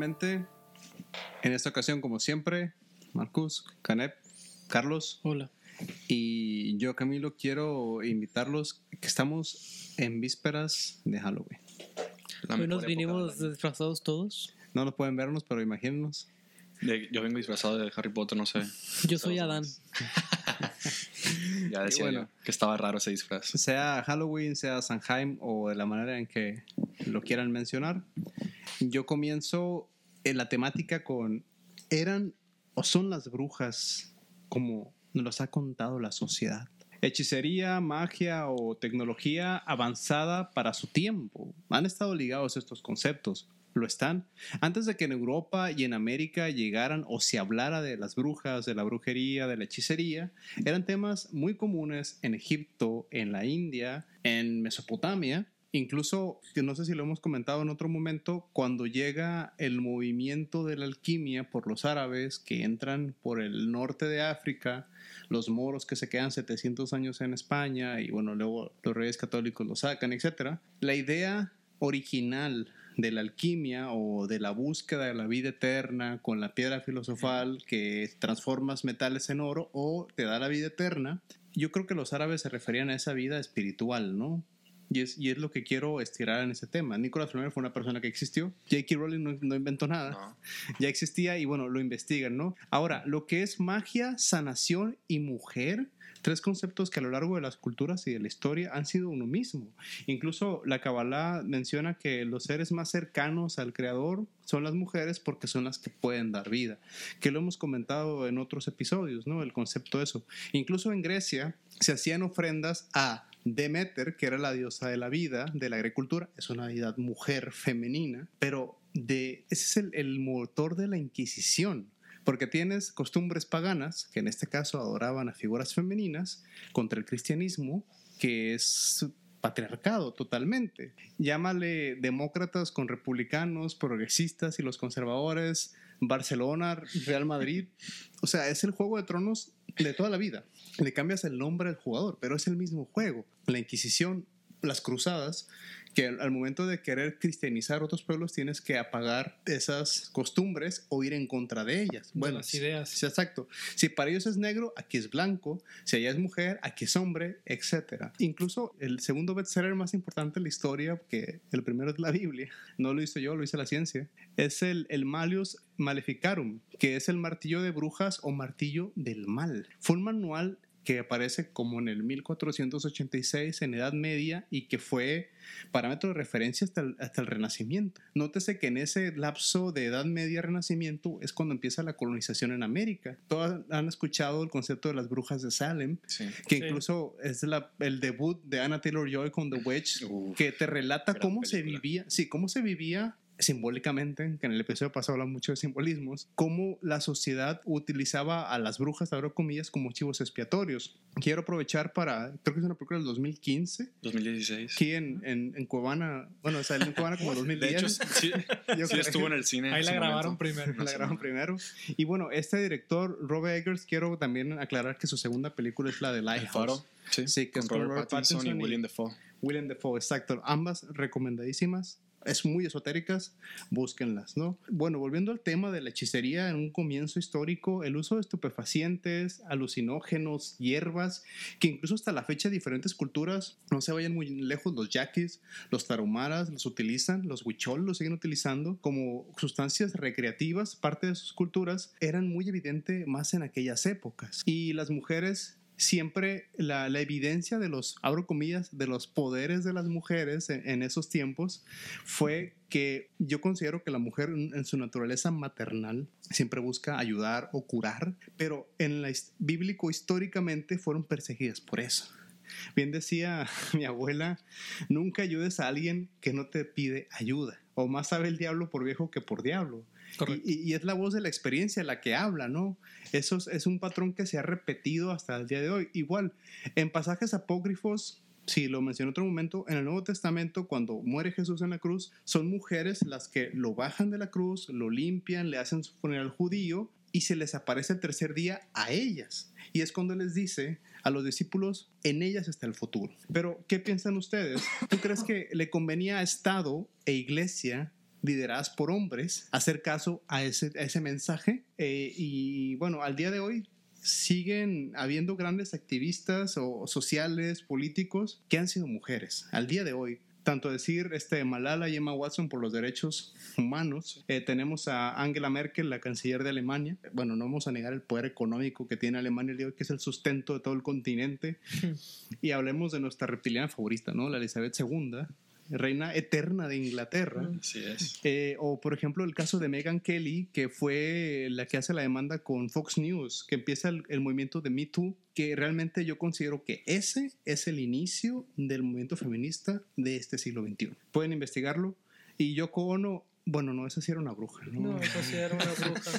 nuevamente. En esta ocasión, como siempre, Marcus, Canep, Carlos. Hola. Y yo, Camilo, quiero invitarlos que estamos en vísperas de Halloween. Hoy nos vinimos disfrazados todos. No lo pueden vernos, pero imagínenos. yo vengo disfrazado de Harry Potter, no sé. Yo soy Adán. ya decía bueno, que estaba raro ese disfraz. Sea Halloween, sea Sanheim o de la manera en que lo quieran mencionar. Yo comienzo en la temática con, ¿eran o son las brujas como nos los ha contado la sociedad? Hechicería, magia o tecnología avanzada para su tiempo. Han estado ligados estos conceptos. Lo están. Antes de que en Europa y en América llegaran o se hablara de las brujas, de la brujería, de la hechicería, eran temas muy comunes en Egipto, en la India, en Mesopotamia Incluso, no sé si lo hemos comentado en otro momento, cuando llega el movimiento de la alquimia por los árabes que entran por el norte de África, los moros que se quedan 700 años en España y bueno, luego los reyes católicos lo sacan, etc. La idea original de la alquimia o de la búsqueda de la vida eterna con la piedra filosofal que transformas metales en oro o te da la vida eterna, yo creo que los árabes se referían a esa vida espiritual, ¿no? Y es, y es lo que quiero estirar en ese tema. Nicolás Flamel fue una persona que existió. J.K. Rowling no, inventó nada. Ya existía y bueno, lo investigan, ¿no? Ahora, lo que es magia, sanación y mujer, tres conceptos que a lo largo de las culturas y de la historia han sido uno mismo. Incluso la Kabbalah menciona que los seres más cercanos al Creador son las mujeres porque son las que pueden dar vida, que lo hemos comentado en otros episodios, ¿no? El concepto de eso. Incluso en Grecia se hacían ofrendas a Demeter, que era la diosa de la vida, de la agricultura, es una deidad mujer femenina, pero de, ese es el, motor de la Inquisición. Porque tienes costumbres paganas, que en este caso adoraban a figuras femeninas, contra el cristianismo, que es patriarcado totalmente. Llámale demócratas con republicanos, progresistas y los conservadores, Barcelona, Real Madrid. O sea, es el juego de tronos de toda la vida. Le cambias el nombre al jugador, pero es el mismo juego. La Inquisición, las cruzadas, que al momento de querer cristianizar otros pueblos tienes que apagar esas costumbres o ir en contra de ellas. Bueno, las ideas. Sí, exacto. Si para ellos es negro, aquí es blanco. Si allá es mujer, aquí es hombre, etc. Incluso el segundo bestseller más importante de la historia, que el primero es la Biblia, no lo hice yo, lo hice la ciencia, es el, el Malius Maleficarum, que es el martillo de brujas o martillo del mal. Fue un manual que aparece como en el 1486 en Edad Media y que fue parámetro de referencia hasta el, hasta el Renacimiento. Nótese que en ese lapso de Edad Media Renacimiento es cuando empieza la colonización en América. Todos han escuchado el concepto de las brujas de Salem, que incluso es la, el debut de Anna Taylor Joy con The Witch, que te relata cómo se vivía, sí, cómo se vivía simbólicamente, que en el episodio pasado habla mucho de simbolismos, cómo la sociedad utilizaba a las brujas, abro comillas, como chivos expiatorios. Quiero aprovechar para, creo que es una película del 2015. 2016. Aquí en, en, en Cuevana, bueno, salió en Cuevana como 2010. De hecho, sí, sí estuvo en el cine. Ahí la grabaron primero. La grabaron primero. Y bueno, este director, Robert Eggers, quiero también aclarar que su segunda película es la de Lighthouse. Sí, sí, que con es Robert, Pattinson, y William Dafoe. William Dafoe, exacto. Ambas recomendadísimas es muy esotéricas, búsquenlas, ¿no? Bueno, volviendo al tema de la hechicería en un comienzo histórico, el uso de estupefacientes, alucinógenos, hierbas, que incluso hasta la fecha diferentes culturas, no se vayan muy lejos, los yaquis, los tarumaras los utilizan, los huichol los siguen utilizando como sustancias recreativas, parte de sus culturas, eran muy evidente más en aquellas épocas. Y las mujeres siempre la, evidencia de los, abro comillas, de los poderes de las mujeres en, esos tiempos fue que yo considero que la mujer en su naturaleza maternal siempre busca ayudar o curar, pero en la bíblico históricamente fueron perseguidas por eso. Bien decía mi abuela, nunca ayudes a alguien que no te pide ayuda, o más sabe el diablo por viejo que por diablo. Y, es la voz de la experiencia la que habla, ¿no? Eso es, un patrón que se ha repetido hasta el día de hoy. Igual, en pasajes apócrifos, si lo mencioné en otro momento, en el Nuevo Testamento, cuando muere Jesús en la cruz, son mujeres las que lo bajan de la cruz, lo limpian, le hacen su funeral judío y se les aparece el tercer día a ellas. Y es cuando les dice a los discípulos, en ellas está el futuro. Pero, ¿qué piensan ustedes? ¿Tú crees que le convenía a Estado e Iglesia lideradas por hombres, hacer caso a ese, ese mensaje. Eh, y bueno, al día de hoy siguen habiendo grandes activistas o sociales, políticos, que han sido mujeres. Al día de hoy, tanto decir este, Malala y Emma Watson por los derechos humanos. Eh, tenemos a Angela Merkel, la canciller de Alemania. Bueno, no vamos a negar el poder económico que tiene Alemania el día de hoy, que es el sustento de todo el continente. y hablemos de nuestra reptiliana favorita, ¿no? La Elizabeth II, reina eterna de Inglaterra. Así es. Eh, o, por ejemplo, el caso de Meghan Kelly, que fue la que hace la demanda con Fox News, que empieza el, movimiento de Me Too, que realmente yo considero que ese es el inicio del movimiento feminista de este siglo XXI. Pueden investigarlo. Y Yoko Ono bueno, no, esa sí era una bruja. No, no esa sí era una bruja.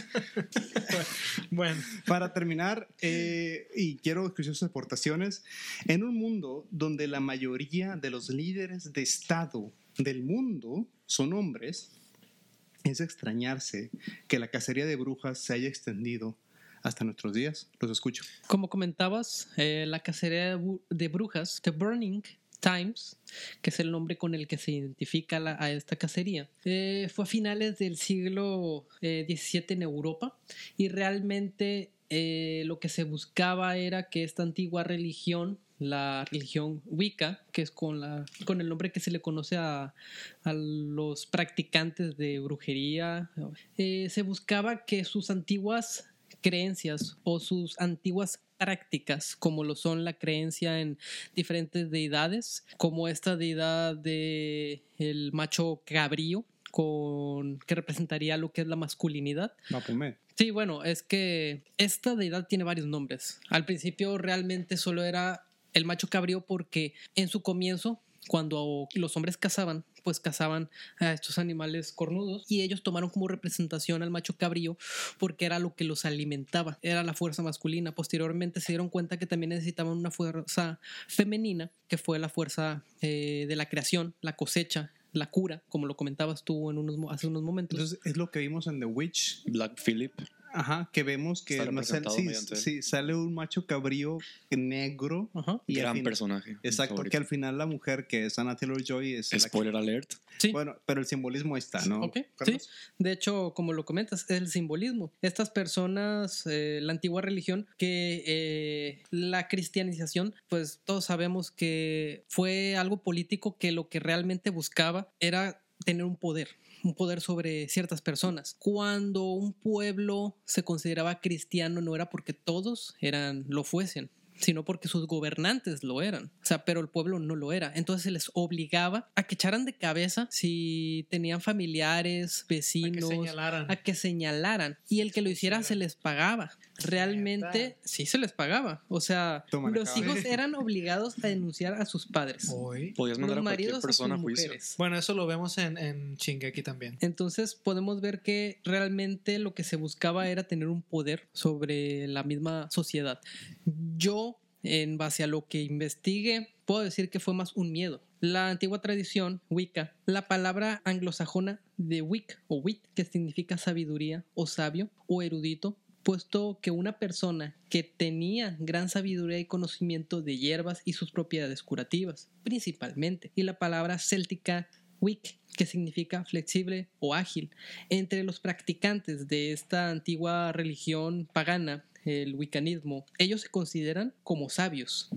bueno. Para terminar, eh, y quiero escuchar sus aportaciones, en un mundo donde la mayoría de los líderes de Estado del mundo son hombres, es extrañarse que la cacería de brujas se haya extendido hasta nuestros días. Los escucho. Como comentabas, eh, la cacería de brujas, The Burning, Times, que es el nombre con el que se identifica a esta cacería, eh, fue a finales del siglo XVII eh, en Europa y realmente eh, lo que se buscaba era que esta antigua religión la religión Wicca, que es con, el nombre que se le conoce a los practicantes de brujería, se buscaba que sus antiguas creencias o sus antiguas prácticas, como lo son la creencia en diferentes deidades, como esta deidad de el macho cabrío, con que representaría lo que es la masculinidad. Sí, bueno, es que esta deidad tiene varios nombres. Al principio realmente solo era el macho cabrío porque en su comienzo cuando los hombres cazaban, pues cazaban a estos animales cornudos y ellos tomaron como representación al macho cabrío porque era lo que los alimentaba, era la fuerza masculina. Posteriormente se dieron cuenta que también necesitaban una fuerza femenina, que fue la fuerza eh, de la creación, la cosecha, la cura, como lo comentabas tú en unos, hace unos momentos. Entonces es lo que vimos en The Witch. Black Phillip. Ajá, que vemos que sale, sí, sale un macho cabrío negro. Ajá. Y Gran personaje. Exacto, que al final la mujer que es Anna Taylor Joy es. Spoiler alert. Sí. Bueno, pero el simbolismo está, ¿no? Ok, sí. De hecho, como lo comentas, es el simbolismo. Estas personas, eh, la antigua religión, que eh, la cristianización, pues todos sabemos que fue algo político que lo que realmente buscaba era tener un poder un poder sobre ciertas personas. Cuando un pueblo se consideraba cristiano no era porque todos eran lo fuesen, sino porque sus gobernantes lo eran. O sea, pero el pueblo no lo era. Entonces se les obligaba a que echaran de cabeza si tenían familiares, vecinos, a que señalaran. Y el que lo hiciera se les pagaba. Realmente sí se les pagaba. O sea, los hijos eran obligados a denunciar a sus padres. Hoy. Podías mandar a cualquier persona a, juicio. Bueno, eso lo vemos en, en Shingeki también. Entonces podemos ver que realmente lo que se buscaba era tener un poder sobre la misma sociedad. Yo en base a lo que investigue, puedo decir que fue más un miedo. La antigua tradición, Wicca, la palabra anglosajona de Wick o Wit, que significa sabiduría o sabio o erudito, puesto que una persona que tenía gran sabiduría y conocimiento de hierbas y sus propiedades curativas, principalmente, y la palabra céltica Wick, que significa flexible o ágil. Entre los practicantes de esta antigua religión pagana el wiccanismo, ellos se consideran como sabios,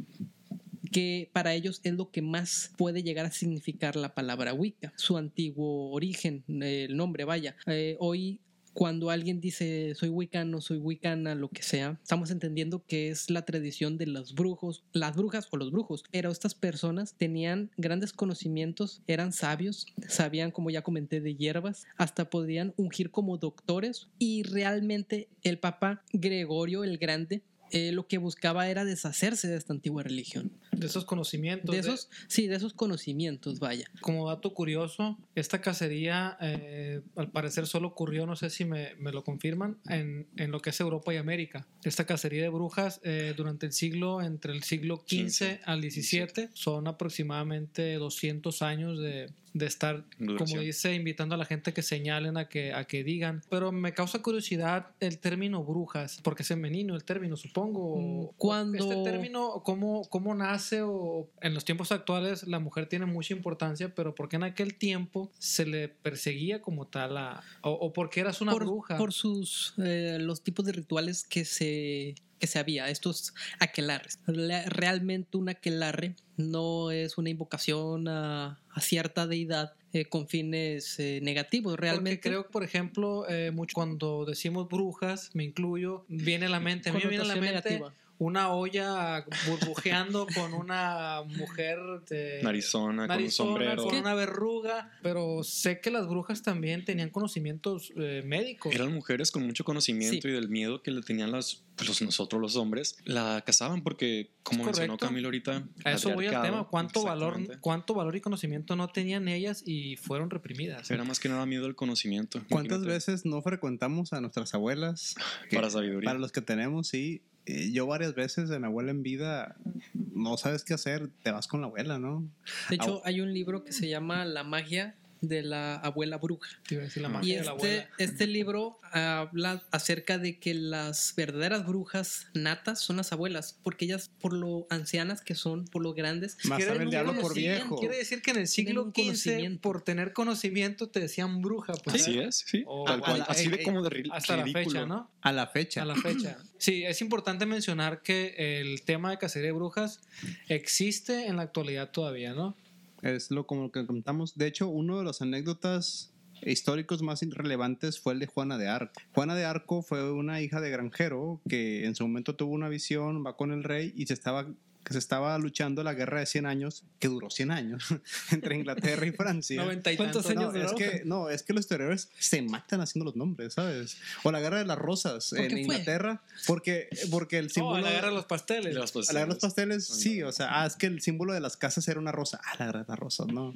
que para ellos es lo que más puede llegar a significar la palabra Wicca, su antiguo origen, el nombre, vaya. Eh, hoy cuando alguien dice soy wicano, soy wicana, lo que sea, estamos entendiendo que es la tradición de los brujos, las brujas o los brujos. Pero estas personas tenían grandes conocimientos, eran sabios, sabían, como ya comenté, de hierbas, hasta podían ungir como doctores y realmente el Papa Gregorio el Grande eh, lo que buscaba era deshacerse de esta antigua religión. De esos conocimientos. De esos, sí, de esos conocimientos, vaya. Como dato curioso, esta cacería eh, al parecer solo ocurrió, no sé si me, me lo confirman, en, en, lo que es Europa y América. Esta cacería de brujas eh, durante el siglo, entre el siglo XV al XVII, son aproximadamente 200 años de, de estar, como dice, invitando a la gente que señalen a que, a que digan. Pero me causa curiosidad el término brujas, porque es femenino el término, supongo. Mm, cuando... Este término, ¿cómo, cómo nace? Nace o en los tiempos actuales la mujer tiene mucha importancia, pero ¿por qué en aquel tiempo se le perseguía como tal a, o, o por qué eras una por, bruja? Por sus, eh, los tipos de rituales que se, que se había, estos aquelarres. Realmente un aquelarre no es una invocación a, a cierta deidad eh, con fines eh, negativos. Realmente Porque creo, por ejemplo, eh, mucho cuando decimos brujas, me incluyo, viene a la mente, a mí me viene a la mente negativa. Una olla burbujeando con una mujer de Narizona, con un narizona, sombrero. con una verruga, pero sé que las brujas también tenían conocimientos eh, médicos. Eran mujeres con mucho conocimiento Sí. y del miedo que le tenían las, pues, los- nosotros los hombres. La cazaban porque, como mencionó correcto. Camilo ahorita, A eso voy al tema, cuánto valor, cuánto valor y conocimiento no tenían ellas y fueron reprimidas. Era más que nada miedo al conocimiento. ¿Cuántas imagínate, veces no frecuentamos a nuestras abuelas? Para sabiduría. Para los que tenemos, sí. Yo varias veces de mi abuela en vida no sabes qué hacer, te vas con la abuela, ¿no? De hecho, hay un libro que se llama La magia de la abuela bruja. Te iba a decir la Y magia de la este, abuela. este libro habla acerca de que las verdaderas brujas natas son las abuelas, porque ellas, por lo ancianas que son, por lo grandes, Más Quiere- sabe el diablo por viejo. Quiere decir que en el siglo XV, conocimiento. por tener conocimiento, te decían bruja. Pues, Así es, sí. O- tal cual. la- Así de como de ri- Hasta la ridículo. fecha, ¿no? A la fecha. A la fecha. Sí, es importante mencionar que el tema de cacería de brujas existe en la actualidad todavía, ¿no? Es lo como que contamos. De hecho, uno de las anécdotas históricos más relevantes fue el de Juana de Arco. Juana de Arco fue una hija de granjero que en su momento tuvo una visión, va con el rey y se estaba que se estaba luchando la guerra de 100 años, que duró 100 años, entre Inglaterra y Francia. Noventa y ¿Cuántos años No, duró? es que, no, es que los historiadores se matan haciendo los nombres, ¿sabes? O la guerra de las rosas ¿Por en qué fue? Inglaterra, porque, porque el Oh, símbolo... a la guerra de los pasteles. Las a la guerra de los pasteles, Son sí, las- o sea, ah, es que el símbolo de las casas era una rosa. Ah, la guerra de las rosas, no.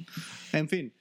En fin,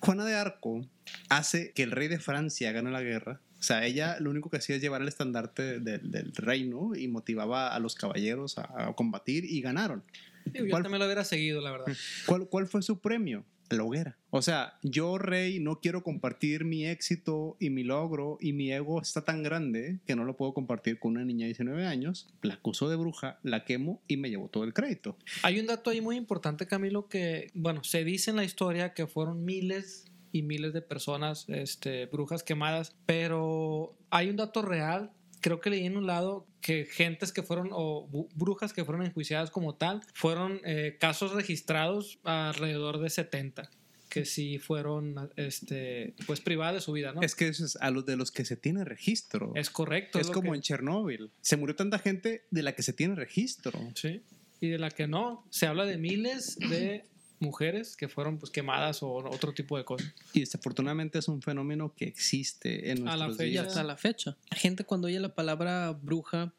Juana de Arco hace que el rey de Francia gane la guerra. O sea, ella lo único que hacía es llevar el estandarte del, del reino y motivaba a los caballeros a, a combatir y ganaron. Digo, yo ¿Cuál- también lo hubiera seguido, la verdad. ¿Cuál, ¿Cuál fue su premio? La hoguera. O sea, yo, rey, no quiero compartir mi éxito y mi logro y mi ego está tan grande que no lo puedo compartir con una niña de 19 años. La acuso de bruja, la quemo y me llevo todo el crédito. Hay un dato ahí muy importante, Camilo, que, bueno, se dice en la historia que fueron miles y miles de personas, este, brujas quemadas, pero hay un dato real. Creo que leí en un lado que gentes que fueron, o brujas que fueron enjuiciadas como tal, fueron eh, casos registrados alrededor de 70, que sí fueron, este, pues privadas de su vida, ¿no? Es que eso es a los de los que se tiene registro. Es correcto. Es como que- en Chernobyl. Se murió tanta gente de la que se tiene registro. Sí. Y de la que no, se habla de miles de mujeres que fueron pues quemadas o otro tipo de cosas. Y desafortunadamente es un fenómeno que existe en A la nuestros fecha. y días. hasta la fecha. La gente cuando oye la palabra bruja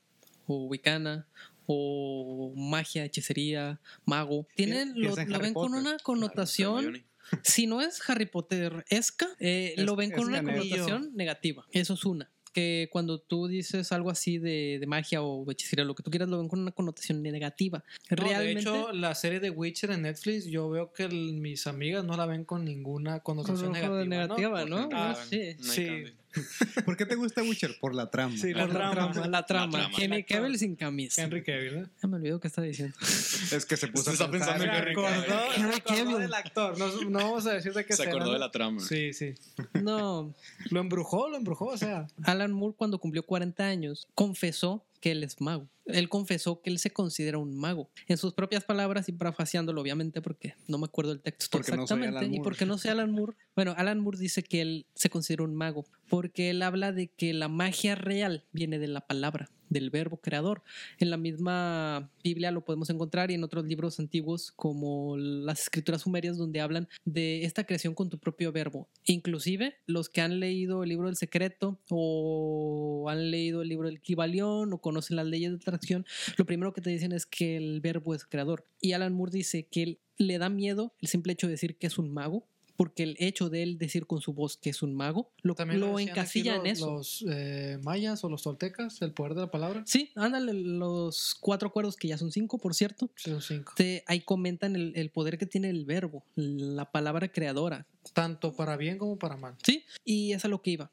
o wicana o magia, hechicería, mago, tienen, lo, ven con Potter. una connotación, si no es Harry Potter-esca, eh, Es- lo ven con es una ganero. connotación negativa. Eso es una. Que cuando tú dices algo así de, de magia o hechicería, lo que tú quieras, lo ven con una connotación negativa. No, Realmente, de hecho, la serie de Witcher en Netflix, yo veo que el- mis amigas no la ven con ninguna con connotación negativa. de ¿no? negativa, ¿no? Ah, Ah, sí. Sí. ¿Por qué te gusta Witcher? Por la trama. Sí, Por la trama, la trama. trama. Henry. Cavill sin camisa. Henry Cavill, ¿eh? Ya me olvidó qué estaba diciendo. Es que se puso Está a pensar pensando en en Henry Henry Cavill. Henry Cavill. del actor. No, no vamos a decir de qué Se acordó de la trama. Sí, sí. No, Lo embrujó, lo embrujó, o sea. Alan Moore cuando cumplió 40 años confesó que él es mago. Él confesó que él se considera un mago. En sus propias palabras y parafaseándolo, obviamente, porque no me acuerdo el texto Porque no soy exactamente. Y porque no sé Alan Moore. Bueno, Alan Moore dice que él se considera un mago. Porque él habla de que la magia real viene de la palabra, del verbo creador. En la misma Biblia lo podemos encontrar y en otros libros antiguos como las escrituras sumerias donde hablan de esta creación con tu propio verbo. Inclusive los que han leído el libro del secreto o han leído el libro del Kibalión o conocen las leyes de atracción, lo primero que te dicen es que el verbo es creador. Y Alan Moore dice que le da miedo el simple hecho de decir que es un mago. Porque el hecho de él decir con su voz que es un mago lo, También lo encasilla en eso. Los eh, mayas o los toltecas, el poder de la palabra. Sí, ándale, los cuatro acuerdos que ya son cinco, por cierto. Sí, son cinco. te- ahí comentan el, el poder que tiene el verbo, la palabra creadora. Tanto para bien como para mal. Sí, y es a lo que iba.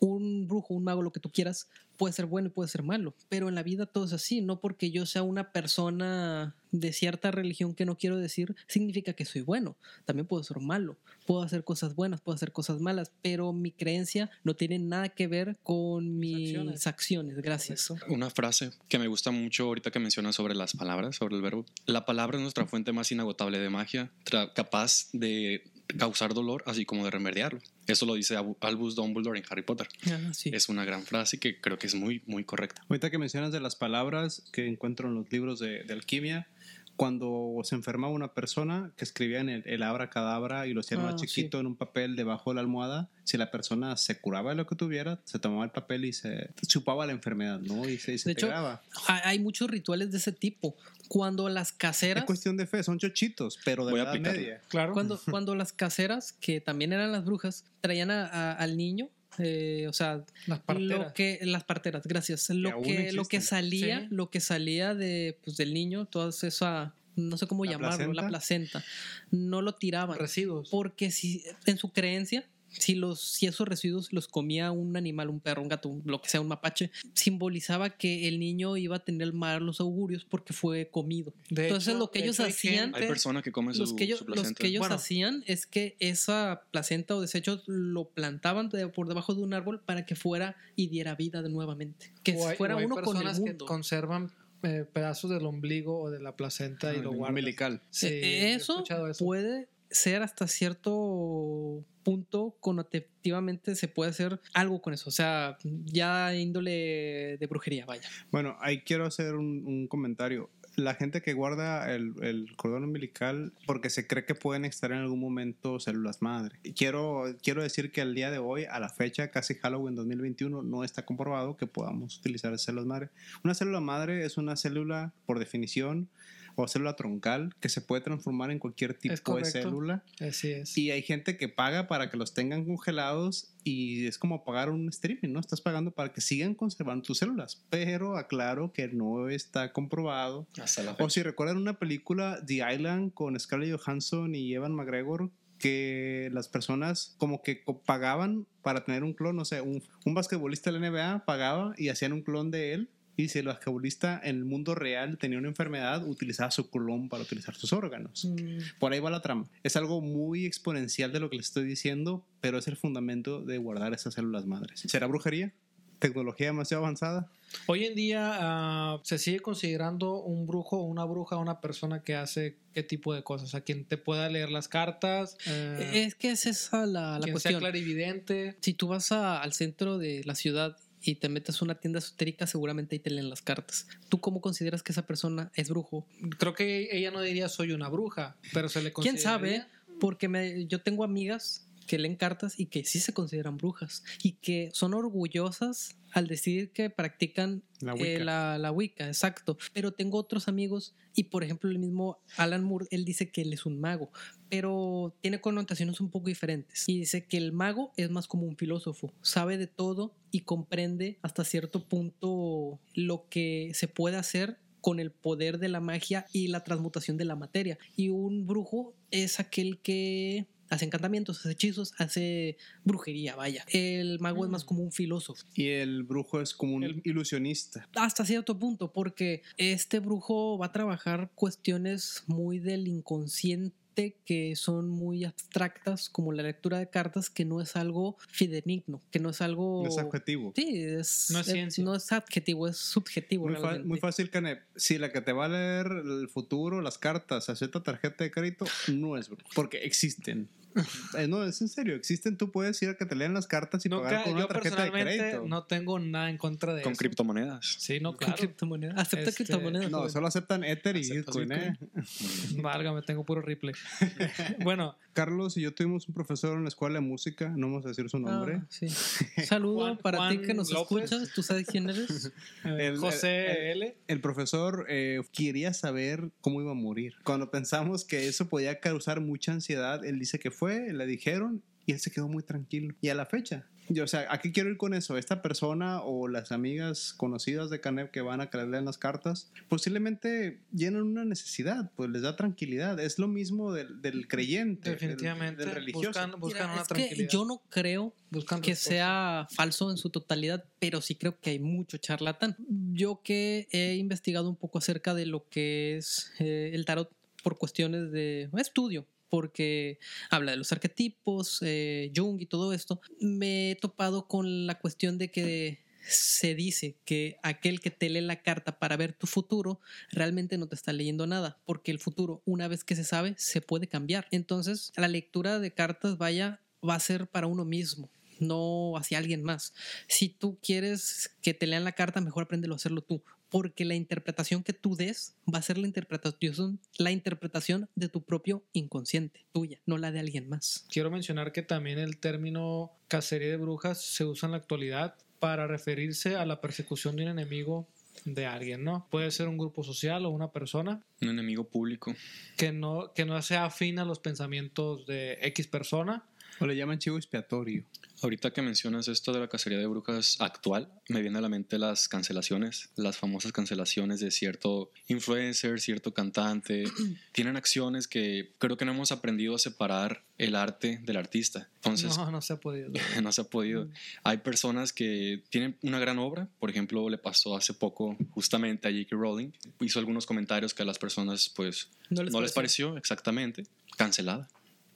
un brujo, un mago, lo que tú quieras, puede ser bueno y puede ser malo. Pero en la vida todo es así. No porque yo sea una persona de cierta religión que no quiero decir, significa que soy bueno. También puedo ser malo. Puedo hacer cosas buenas, puedo hacer cosas malas. Pero mi creencia no tiene nada que ver con mis acciones. acciones. Gracias. Una frase que me gusta mucho ahorita que mencionas sobre las palabras, sobre el verbo. La palabra es nuestra fuente más inagotable de magia, capaz de causar dolor, así como de remediarlo. Eso lo dice Albus Dumbledore en Harry Potter. Ah, sí. Es una gran frase que creo que es muy, muy correcta. Ahorita que mencionas de las palabras que encuentro en los libros de, de alquimia, cuando se enfermaba una persona que escribían el, el abracadabra y lo hacían Ah, más chiquito en un papel debajo de la almohada, si la persona se curaba de lo que tuviera, se tomaba el papel y se chupaba la enfermedad, ¿no? Y se, y se De hecho, pegaba. Hay hay muchos rituales de ese tipo. Cuando las caseras. Es cuestión de fe, son chochitos, pero de Voy a edad aplicarlo. media. Claro. Cuando, cuando las caseras, que también eran las brujas, traían a- a- al niño, eh, o sea, Las parteras. lo que las parteras, gracias, lo aún que lo que salía, Sí. lo que salía de pues del niño, toda esa no sé cómo ¿La llamarlo, la placenta? placenta, no lo tiraban Residuos. porque si en su creencia si, los, si esos residuos los comía un animal, un perro, un gato, un- lo que sea, un mapache, simbolizaba que el niño iba a tener malos augurios porque fue comido. De Entonces hecho- lo que ellos hecho, hacían Hay personas que comen su, los que ellos, su los que ellos Bueno. hacían es que esa placenta o desechos lo plantaban de- por debajo de un árbol para que fuera y diera vida de nuevamente. Que hay- fuera hay uno con el personas que mundo. conservan eh, pedazos del ombligo o de la placenta y Ah, lo guardan. umbilical. Sí, eso, escuchado eso. puede ser hasta cierto punto connotativamente se puede hacer algo con eso. O sea, ya índole de brujería, vaya. Bueno, ahí quiero hacer un, un comentario. La gente que guarda el, el cordón umbilical porque se cree que pueden extraer en algún momento células madre. Y quiero, quiero decir que al día de hoy, a la fecha, casi Halloween 2021, no está comprobado que podamos utilizar células madre. Una célula madre es una célula, por definición, o célula troncal, que se puede transformar en cualquier tipo de célula. Así es. Y hay gente que paga para que los tengan congelados y es como pagar un streaming, ¿no? Estás pagando para que sigan conservando tus células. Pero aclaro que no está comprobado. Hasta la O si recuerdan una película, The Island, con Scarlett Johansson y Evan McGregor, que las personas como que pagaban para tener un clon, o sea, un, un basquetbolista de la NBA pagaba y hacían un clon de él. Y si el basquetbolista en el mundo real tenía una enfermedad, utilizaba su clon para utilizar sus órganos. Mm, Por ahí va la trama. Es algo muy exponencial de lo que les estoy diciendo, pero es el fundamento de guardar esas células madres. ¿Será brujería? ¿Tecnología demasiado avanzada? Hoy en día ah, se sigue considerando un brujo o una bruja una persona que hace qué tipo de cosas. A quien te pueda leer las cartas, eh, Es que es esa la, la quien sea cuestión. clarividente. Si tú vas a- al centro de la ciudad y te metes a una tienda esotérica, seguramente ahí te leen las cartas. ¿Tú cómo consideras que esa persona es brujo? Creo que ella no diría soy una bruja, pero se le ¿Quién consideraría. sabe? Porque me- yo tengo amigas que leen cartas y que sí se consideran brujas y que son orgullosas al decir que practican La eh, Wicca. la, la Wicca, exacto. Pero tengo otros amigos y por ejemplo el mismo Alan Moore, él dice que él es un mago, pero tiene connotaciones un poco diferentes. Y dice que el mago es más como un filósofo, sabe de todo y comprende hasta cierto punto lo que se puede hacer con el poder de la magia y la transmutación de la materia. Y un brujo es aquel que hace encantamientos, hace hechizos, hace brujería, vaya. El mago es más Mm. como un filósofo. Y el brujo es como un El- ilusionista. Hasta cierto punto, porque este brujo va a trabajar cuestiones muy del inconsciente que son muy abstractas, como la lectura de cartas, que no es algo fidedigno, que no es algo... No es adjetivo. Sí, es, No es ciencia. no es adjetivo, es subjetivo. Muy, fa- realmente. muy fácil, Canep. Si la que te va a leer el futuro, las cartas, acepta tarjeta de crédito, no es. Porque existen. Eh, no, es en serio. Existen. Tú puedes ir a que te lean las cartas y Nunca, pagar con una yo tarjeta de crédito. no tengo nada en contra de Con eso. criptomonedas. Sí, no, Con claro. criptomonedas. Acepta Este, criptomonedas. No, joven. solo aceptan Ether y ¿Aceptas Bitcoin, ¿eh? Válgame, tengo puro Ripley. bueno, Carlos y yo tuvimos un profesor en la escuela de música, no vamos a decir su nombre. Ah, sí. Saludo Juan- para ti Juan que nos López. escuchas. ¿Tú sabes quién eres? El- José el- L. El profesor eh, quería saber cómo iba a morir. Cuando pensamos que eso podía causar mucha ansiedad, él dice que fue, le dijeron y él se quedó muy tranquilo. Y a la fecha, Yo, o sea, ¿a qué quiero ir con eso? Esta persona o las amigas conocidas de Canev que van a que lean las cartas, posiblemente llenan una necesidad, pues les da tranquilidad. Es lo mismo del, del creyente, del- Definitivamente. del, religioso. buscan buscan Mira, una es que yo no creo Buscan que sea falso en su totalidad, pero sí creo que hay mucho charlatán. Yo que he investigado un poco acerca de lo que es eh, el tarot por cuestiones de estudio, porque habla de los arquetipos, eh, Jung y todo esto, me he topado con la cuestión de que se dice que aquel que te lee la carta para ver tu futuro realmente no te está leyendo nada, porque el futuro, una vez que se sabe, se puede cambiar. Entonces, la lectura de cartas, vaya, va a ser para uno mismo, no hacia alguien más. Si tú quieres que te lean la carta, mejor apréndelo a hacerlo tú, porque la interpretación que tú des va a ser la interpretación, la interpretación de tu propio inconsciente, tuya, no la de alguien más. Quiero mencionar que también el término cacería de brujas se usa en la actualidad para referirse a la persecución de un enemigo de alguien, ¿no? Puede ser un grupo social o una persona Un enemigo público. que no, que no sea afín a los pensamientos de X persona. O le llaman chivo expiatorio. Ahorita que mencionas esto de la cacería de brujas actual, me viene a la mente las cancelaciones, las famosas cancelaciones de cierto influencer, cierto cantante. Tienen acciones que creo que no hemos aprendido a separar el arte del artista. Entonces, no, no se ha podido. no se ha podido. Hay personas que tienen una gran obra, por ejemplo, le pasó hace poco justamente a J.K. Rowling, hizo algunos comentarios que a las personas pues No no les pareció exactamente, cancelada.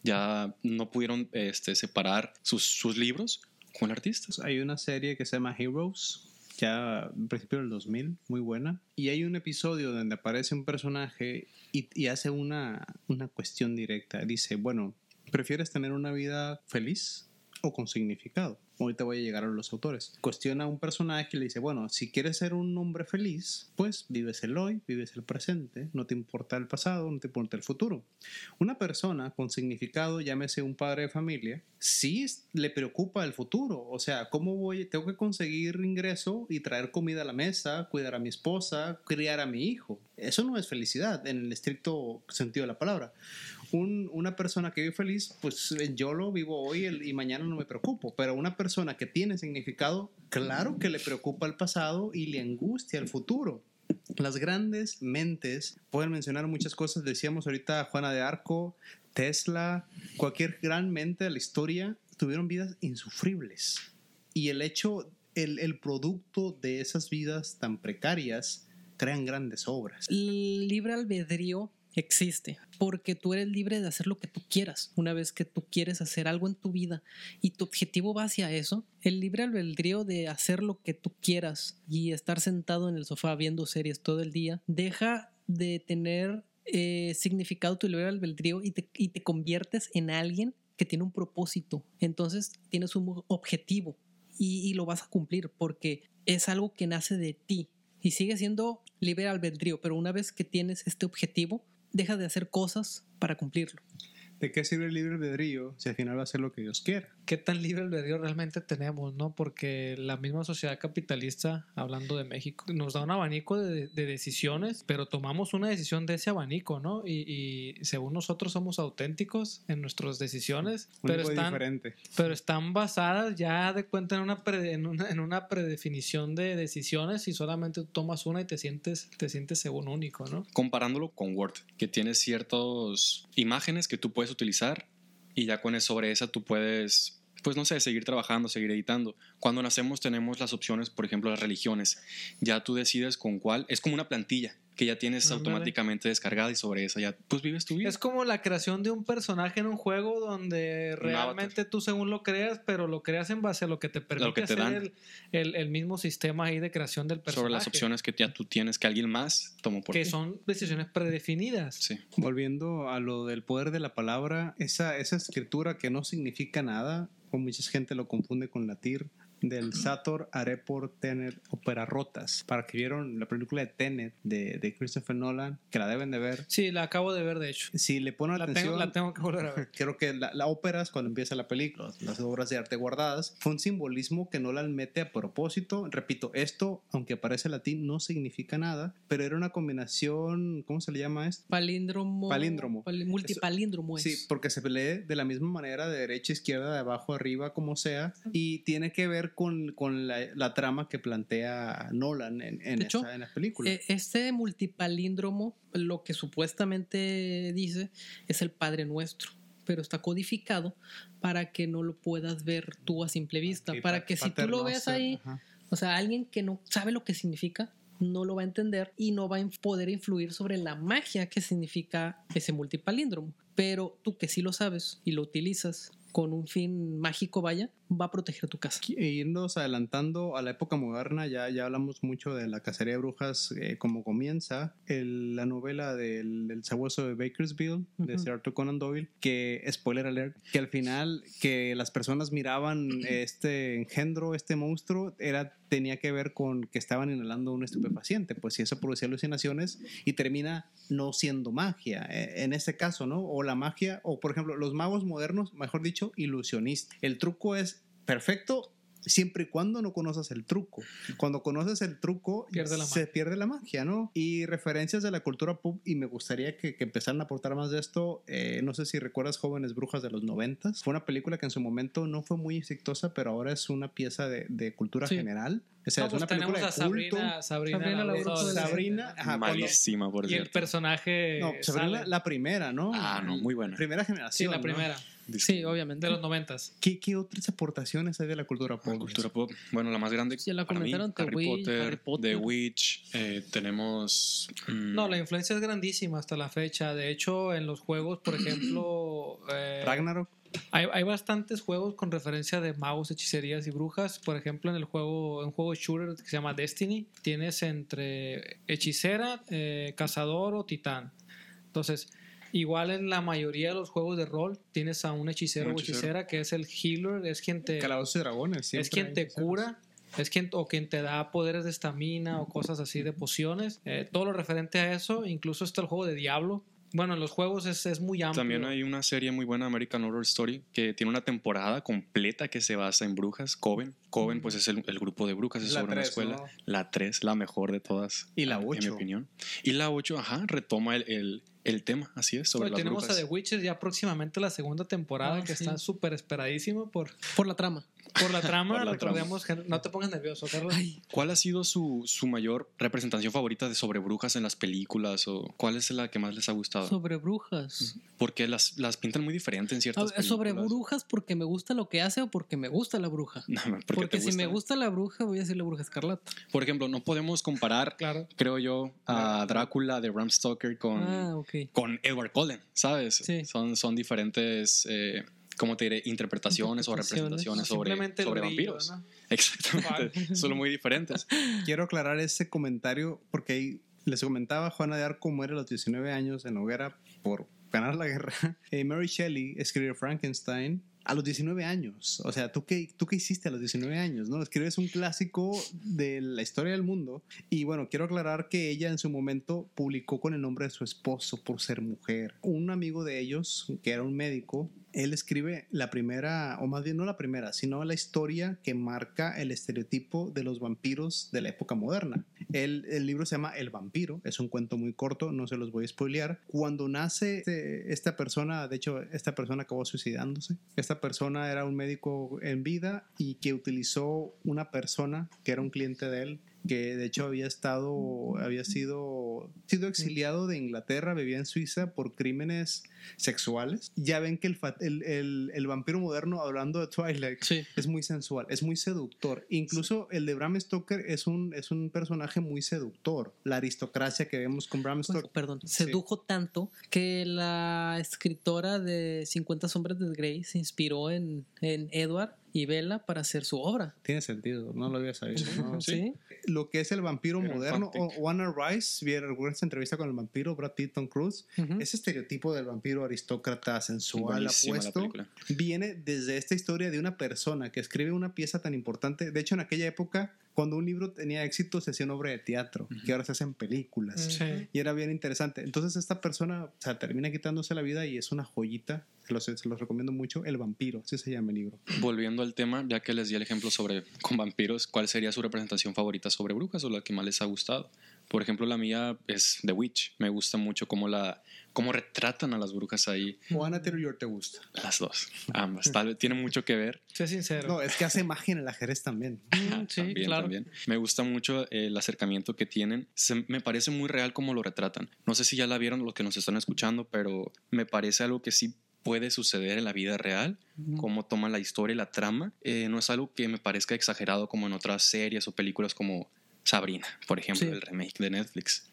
Ya no pudieron este, separar sus, sus libros con el artista. Hay una serie que se llama Heroes, ya en principio del 2000, muy buena. Y hay un episodio donde aparece un personaje y, y hace una, una cuestión directa. Dice, bueno, ¿prefieres tener una vida feliz o con significado? Ahorita voy a llegar a los autores. Cuestiona a un personaje y le dice, bueno, si quieres ser un hombre feliz, pues vives el hoy, vives el presente, no te importa el pasado, no te importa el futuro. Una persona con significado, llámese un padre de familia, sí le preocupa el futuro. O sea, ¿cómo voy? Tengo que conseguir ingreso y traer comida a la mesa, cuidar a mi esposa, criar a mi hijo. Eso no es felicidad en el estricto sentido de la palabra. Un- una persona que vive feliz, pues yo lo vivo hoy y mañana no me preocupo. Pero una persona que tiene significado, claro que le preocupa el pasado y le angustia el futuro. Las grandes mentes pueden mencionar muchas cosas. Decíamos ahorita Juana de Arco, Tesla, cualquier gran mente de la historia tuvieron vidas insufribles. Y el hecho, el, el producto de esas vidas tan precarias crean grandes obras. El libre albedrío existe porque tú eres libre de hacer lo que tú quieras. Una vez que tú quieres hacer algo en tu vida y tu objetivo va hacia eso, el libre albedrío de hacer lo que tú quieras y estar sentado en el sofá viendo series todo el día, deja de tener eh, significado tu libre albedrío y te, y te conviertes en alguien que tiene un propósito. Entonces tienes un objetivo y, y lo vas a cumplir porque es algo que nace de ti y sigue siendo libre albedrío, pero una vez que tienes este objetivo, deja de hacer cosas para cumplirlo. ¿De qué sirve el libre albedrío si al final va a ser lo que Dios quiera? ¿Qué tan libre albedrío realmente tenemos, no? Porque la misma sociedad capitalista, hablando de México, nos da un abanico de, de decisiones, pero tomamos una decisión de ese abanico, ¿no? Y, y según nosotros somos auténticos en nuestras decisiones, pero Único y están, diferente. pero están basadas ya de cuenta en una, pre- en una, en una predefinición de decisiones y solamente tomas una y te sientes, te sientes según único, ¿no? Comparándolo con Word, que tiene ciertas imágenes que tú puedes utilizar y ya con sobre esa tú puedes, pues no sé, seguir trabajando, seguir editando. Cuando nacemos tenemos las opciones, por ejemplo, las religiones. Ya tú decides con cuál, es como una plantilla que ya tienes automáticamente descargada y sobre esa ya pues vives tu vida. Es como la creación de un personaje en un juego donde realmente tú según lo creas, pero lo creas en base a lo que te permite que te hacer dan. el, el- el mismo sistema ahí de creación del personaje. sobre las opciones que ya tú tienes que alguien más tomó por que ti. son decisiones predefinidas. Sí. Volviendo a lo del poder de la palabra, esa, esa escritura que no significa nada, o mucha gente lo confunde con latir, del Sator Airport Tenet Opera Rotas, para que vieron la película de Tenet de, de Christopher Nolan, que la deben de ver. Sí, la acabo de ver, de hecho. Si le ponen La atención, tengo, la tengo que volver a ver. creo que la, la ópera es cuando empieza la película, las obras de arte guardadas, fue un simbolismo que Nolan mete a propósito. Repito, esto, aunque parece latín, no significa nada, pero era una combinación, ¿cómo se le llama esto? Palíndromo. Palíndromo. pali- multipalíndromo es. Sí, porque se lee de la misma manera, de derecha, izquierda, de abajo, arriba, como sea, y tiene que ver con, con la, la trama que plantea Nolan en, en, De hecho, esta- en la película. Eh, este multipalíndromo, lo que supuestamente dice es el Padre Nuestro, pero está codificado para que no lo puedas ver tú a simple vista, para pa- que si tú lo ves ahí, ajá. o sea, alguien que no sabe lo que significa, no lo va a entender y no va a poder influir sobre la magia que significa ese multipalíndromo. Pero tú que sí lo sabes y lo utilizas con un fin mágico, vaya, va a proteger tu casa. E irnos adelantando a la época moderna, ya, ya hablamos mucho de la cacería de brujas, eh, como comienza el- la novela del, del sabueso de Bakersville, de Ujú. Sir Arthur Conan Doyle, que, spoiler alert, que al final que las personas miraban este engendro, este monstruo, era, tenía que ver con que estaban inhalando un estupefaciente, pues si eso producía alucinaciones y termina no siendo magia, eh, en este caso, ¿no? O la magia, o por ejemplo, los magos modernos, mejor dicho, ilusionistas. El truco es perfecto siempre y cuando no conoces el truco. Cuando conoces el truco, Pierde la se magia. pierde la magia, ¿no? Y referencias de la cultura pop, y me gustaría que, que empezaran a aportar más de esto. eh, no sé si recuerdas Jóvenes Brujas de los noventas. Fue una película que en su momento no fue muy exitosa, pero ahora es una pieza de, de cultura Sí. general. O sea, No, es pues una película tenemos de a culto. Sabrina, Sabrina, Sabrina la adolescente. Sabrina, ajá, Malísima, por Y el cierto. personaje. No, Sabrina, la primera, ¿no? Ah, no, muy buena. Primera Sí, generación. la ¿no? Sí, obviamente. De los noventas. ¿Qué, qué otras aportaciones hay de la cultura pop? La cultura pop. Bueno, la más grande. Ya la para mí, comentaron, The Harry, Witch, Potter, Harry Potter. The Witch. eh, tenemos. mm, No, la influencia es grandísima hasta la fecha. De hecho, en los juegos, por ejemplo, eh, Ragnarok. hay, hay bastantes juegos con referencia de magos, hechicerías y brujas. Por ejemplo, en el juego, en un juego shooter que se llama Destiny, tienes entre hechicera, eh, cazador o titán. Entonces, igual en la mayoría de los juegos de rol, tienes a un hechicero Un o hechicera que es el healer, es quien te, Calabozos y dragones. es quien te cura. Es quien, o quien te da poderes de estamina o cosas así de pociones. Eh, todo lo referente a eso, incluso está el juego de Diablo. Bueno, en los juegos es, es muy amplio. También hay una serie muy buena, American Horror Story, que tiene una temporada completa que se basa en brujas. Coven. Coven, pues es el, el grupo de brujas, es La sobre una escuela. ¿no? La 3, la mejor de todas. Y la En mi ocho. opinión. Y la 8, ajá, retoma el, el, el tema, así es, sobre las tenemos brujas. a The Witcher ya próximamente la segunda temporada Ah, que sí. está súper esperadísimo por, Por la trama. por la trama. Por la Recordemos que no te pongas nervioso, Carlos. ¿Cuál ha sido su, su mayor representación favorita de sobre brujas en las películas? ¿O cuál es la que más les ha gustado? Sobre brujas. Porque las, las pintan muy diferente en ciertas ver, sobre brujas porque me gusta lo que hace o porque me gusta la bruja. No, porque, Porque si me gusta. la bruja, voy a decir la bruja escarlata. Por ejemplo, no podemos comparar, Claro. creo yo, a Drácula de Bram Stoker con, Ah, con Edward Cullen, ¿sabes? Sí. Son, son diferentes, eh, ¿cómo te diré? Interpretaciones, o representaciones sobre, sobre brillo, vampiros. ¿no? Exactamente. son muy diferentes. Quiero aclarar ese comentario porque ahí les comentaba a Juana de Arco muere a los 19 años en hoguera por ganar la guerra. Eh, Mary Shelley escribió Frankenstein a los 19 años. O sea, ¿tú qué, ¿tú qué hiciste a los 19 años? ¿no? Escribes un clásico de la historia del mundo. Y bueno, quiero aclarar que ella en su momento publicó con el nombre de su esposo por ser mujer. Un amigo de ellos, que era un médico, él escribe la primera, o más bien no la primera, sino la historia que marca el estereotipo de los vampiros de la época moderna. El, libro se llama El vampiro, es un cuento muy corto, no se los voy a spoilear. Cuando nace este- esta persona, de hecho, esta persona acabó suicidándose. Esta persona era un médico en vida y que utilizó una persona que era un cliente de él que de hecho había estado, había sido, sido exiliado de Inglaterra, vivía en Suiza por crímenes sexuales. Ya ven que el, el, el- el vampiro moderno, hablando de Twilight, Sí. es muy sensual, es muy seductor. Incluso el de Bram Stoker es un, es un personaje muy seductor. La aristocracia que vemos con Bram Pues, Stoker. perdón, Sí. sedujo tanto que la escritora de 50 sombras de Grey se inspiró en, en Edward y Bella para hacer su obra. Tiene sentido, no lo había sabido. ¿no? ¿Sí? Lo que es el vampiro Era moderno. Wanna Rice, vieron esa entrevista con el vampiro Brad Pitt, Tom Cruise. Ese estereotipo del vampiro aristócrata sensual Buenísima apuesto viene desde esta historia de una persona que escribe una pieza tan importante. De hecho, en aquella época, cuando un libro tenía éxito, se hacía una obra de teatro, que ahora se hacen películas. Sí. Y era bien interesante. Entonces esta persona o sea, termina quitándose la vida y es una joyita. Se los, se los recomiendo mucho. El vampiro, así se llama el libro. Volviendo al tema, ya que les di el ejemplo sobre con vampiros, ¿cuál sería su representación favorita sobre brujas o la que más les ha gustado? Por ejemplo, la mía es The Witch. Me gusta mucho cómo la cómo retratan a las brujas ahí. O Taylor te gusta. Las dos, ambas. Tal vez tiene mucho que ver. Sé sincero. No, es que hace magia en el ajedrez también. Sí, también, claro. también. Me gusta mucho eh, el acercamiento que tienen. Se- me parece muy real cómo lo retratan. No sé si ya la vieron los que nos están escuchando, pero me parece algo que sí puede suceder en la vida real, Ujú. cómo toman la historia y la trama. Eh, no es algo que me parezca exagerado como en otras series o películas como Sabrina, por ejemplo, Sí. el remake de Netflix.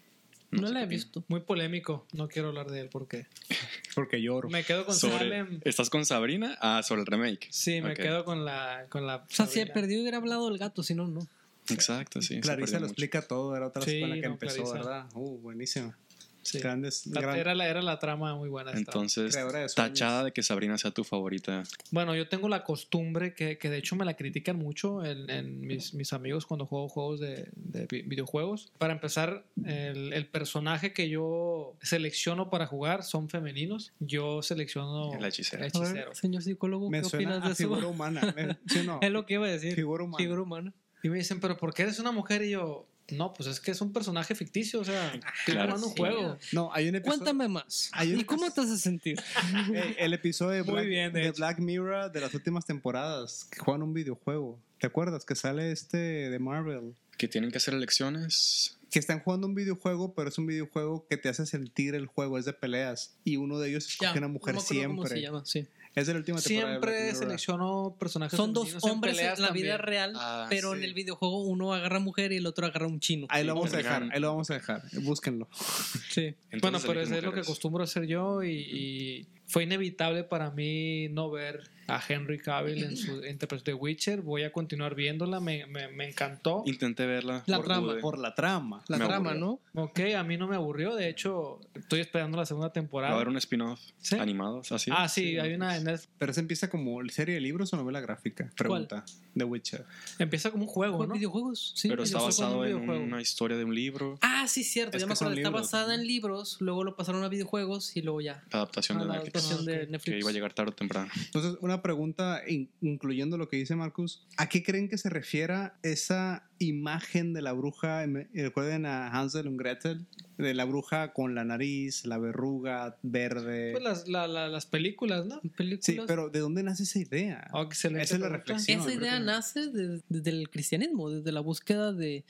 No, sé la he visto. Muy polémico. No quiero hablar de él porque Porque lloro. me quedo con Sobre, Salem. ¿Estás con Sabrina? Ah, sobre el remake. Sí, me quedo con la con la O sea, si Sabrina. perdió hubiera hablado el gato, si no, no. Exacto, sí. Clarisa lo mucho. explica todo. Era otra Sí, escuela que no, empezó, Clarisa. ¿verdad? Uh, buenísima. Sí. Grandes. La- gran- era, la, era la trama muy buena. esta. Entonces, de tachada de que Sabrina sea tu favorita. Bueno, yo tengo la costumbre que, que de hecho me la critican mucho en, en mis, mis amigos cuando juego juegos de, de vi- videojuegos. Para empezar, el, el personaje que yo selecciono para jugar son femeninos. Yo selecciono el A ver, hechicero. señor psicólogo, me ¿qué suena opinas a de eso? figura humana. Me- ¿Sí o no? Es lo que iba a decir. Figura humana. Figura humana. Y me dicen, pero ¿por qué eres una mujer? Y yo, no, pues es que es un personaje ficticio. O sea, estoy Claro. jugando un Sí. juego. No, hay un episodio. Cuéntame más. Hay un- ¿Y cómo te haces sentir? Eh, el episodio de Muy Black, bien, de. Black Mirror de las últimas temporadas que juegan un videojuego. ¿Te acuerdas que sale este de Marvel? Que tienen que hacer elecciones. Que están jugando un videojuego, pero es un videojuego que te hace sentir el juego, es de peleas. Y uno de ellos escoge Ya, una mujer no acuerdo cómo se siempre. llama, sí. Es de Black Siempre selecciono personajes Son dos en hombres en la vida real, Ah, pero sí. en el videojuego uno agarra mujer y el otro agarra un chino. Ahí lo vamos a dejar, ahí lo vamos a dejar. Búsquenlo. Sí. Entonces Bueno, pero es lo que acostumbro a hacer yo y, y fue inevitable para mí no ver a Henry Cavill en su interpretación de Witcher. Voy a continuar viéndola, me, me, me encantó. Intenté verla. La por- trama. Por la trama. La Me trama, aburrió. ¿no? Ok, a mí no me aburrió, de hecho estoy esperando la segunda Va a temporada. haber un spin-off ¿Sí? animado, ¿así? Ah, sí, hay una en Netflix. Pero se empieza como serie de libros o novela gráfica. Pregunta. The Witcher. Empieza como un juego, ¿Con ¿no? videojuegos? Sí. Pero está basado en una historia de un libro, Ah, sí, cierto. Es ya me acuerdo. Está libros, basada en libros, luego lo pasaron a videojuegos y luego ya. adaptación a de la Netflix, Ah, de. Netflix. que iba a llegar tarde o temprano. Entonces, una pregunta, in- incluyendo lo que dice Marcus. ¿A qué creen que se refiera esa imagen de la bruja? Me- Recuerden a Hansel y Gretel, de la bruja con la nariz, la verruga verde. Pues las, la- la- las películas, ¿no? Películas. Sí, pero ¿de dónde nace esa idea? Oh, Esa es la reflexión. Esa idea que- nace de- desde el cristianismo, desde la búsqueda de,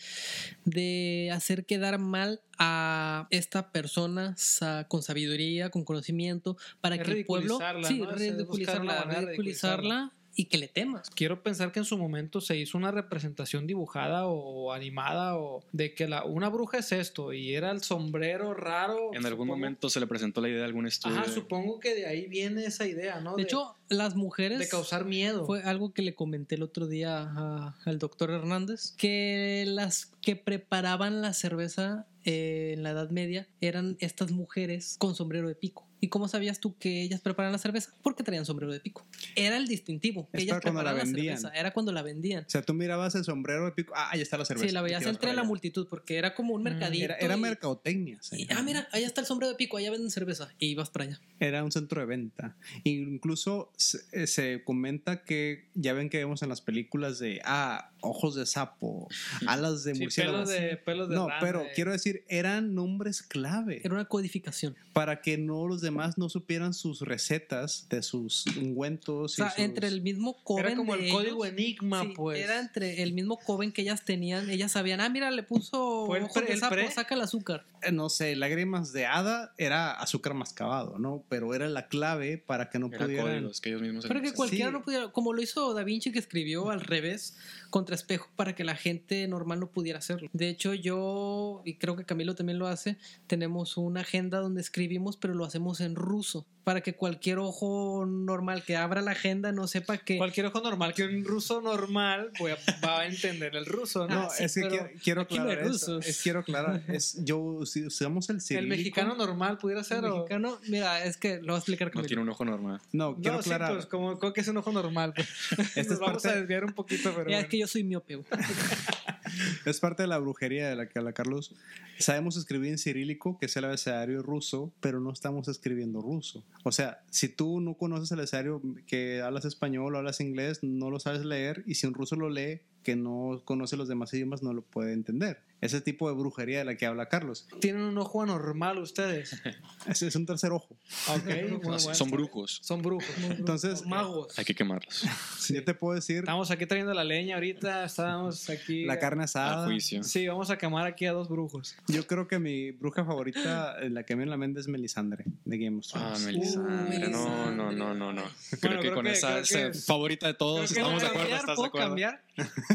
de hacer quedar mal a esta persona sa- con sabiduría, con conocimiento, para Es que el pueblo sí, ¿no? Eh, ridiculizarla y que le temas. Quiero pensar que en su momento se hizo una representación dibujada o animada o de que la, una bruja es esto y era el sombrero raro. En algún supongo. momento se le presentó la idea de algún estudio. Ajá, supongo que de ahí viene esa idea, ¿no? De hecho, las mujeres de causar miedo. Fue algo que le comenté el otro día a- al doctor Hernández, que las que preparaban la cerveza eh, en la Edad Media eran estas mujeres con sombrero de pico. ¿Y cómo sabías tú que ellas preparan la cerveza? Porque traían sombrero de pico. Era el distintivo. que Es ellas la preparaban vendían. cerveza. Era cuando la vendían. O sea, tú mirabas el sombrero de pico. Ah, ahí está la cerveza. Sí, la veías entre la multitud porque era como un Mm. mercadito. Era, era y- mercadotecnia. y, ah, mira, ahí está el sombrero de pico, allá venden cerveza. Y ibas para allá. Era un centro de venta. Incluso se, eh, se comenta que ya ven que vemos en las películas de ah, ojos de sapo, alas de Sí, murciélago. pelos de, pelos de no, rana, pero eh. quiero decir, eran nombres clave Era una codificación. para que no los demás no supieran sus recetas de sus ungüentos. O sea, y sus- entre el mismo coven Era como el código ellos, enigma, Sí, pues. Era entre el mismo coven que ellas tenían. Ellas sabían, ah, mira, le puso Fue el ojos pre- de el sapo, pre- saca el azúcar. eh, no sé, lágrimas de hada era azúcar mascabado, ¿no? Pero era la clave para que no Era pudieran. códigos que ellos mismos Pero que cualquiera Sí. no pudiera, como lo hizo Da Vinci que escribió al revés, con contraespejo para que la gente normal no pudiera hacerlo. De hecho, yo, y creo que Camilo también lo hace, tenemos una agenda donde escribimos, pero lo hacemos en ruso, para que cualquier ojo normal que abra la agenda no sepa que... Cualquier ojo normal, que un ruso normal voy a- va a entender el ruso, ¿no? No, Ah, sí, es que quiero, quiero aquí no aclarar eso. Es, quiero aclarar. Es, yo, si usamos el el cirílico... mexicano normal pudiera ser El o... mexicano, mira, es que lo voy a explicar No Camilo. tiene un ojo normal. No, quiero No, sí, aclarar. pues como, como que es un ojo normal. Pues. Esta Nos es vamos parte- a desviar un poquito, pero Mira, bueno. es que yo soy güey. Es parte de la brujería de la que habla Carlos. Sabemos escribir en cirílico, que es el abecedario ruso, pero no estamos escribiendo ruso. O sea, si tú no conoces el abecedario que hablas español o hablas inglés, no lo sabes leer, y si un ruso lo lee, que no conoce los demás idiomas, no lo puede entender. Ese tipo de brujería de la que habla Carlos. Tienen un ojo anormal ustedes. Ese es un tercer ojo. Ok, muy No, bueno. son brujos. Son brujos. Entonces, magos. Hay que quemarlos. yo te puedo decir Estamos aquí trayendo la leña ahorita, estábamos aquí. la carne A asada. juicio. Sí, vamos a quemar aquí a dos brujos. Yo creo que mi bruja favorita, eh, la que me a la mente es Melisandre, de Game of Ah, Thrones. Melisandre. No, no, no, no, no. Creo que creo con que- esa creo es que- favorita de todos. ¿Estamos de acuerdo? ¿Estás de ¿Puedo acuerdo? cambiar?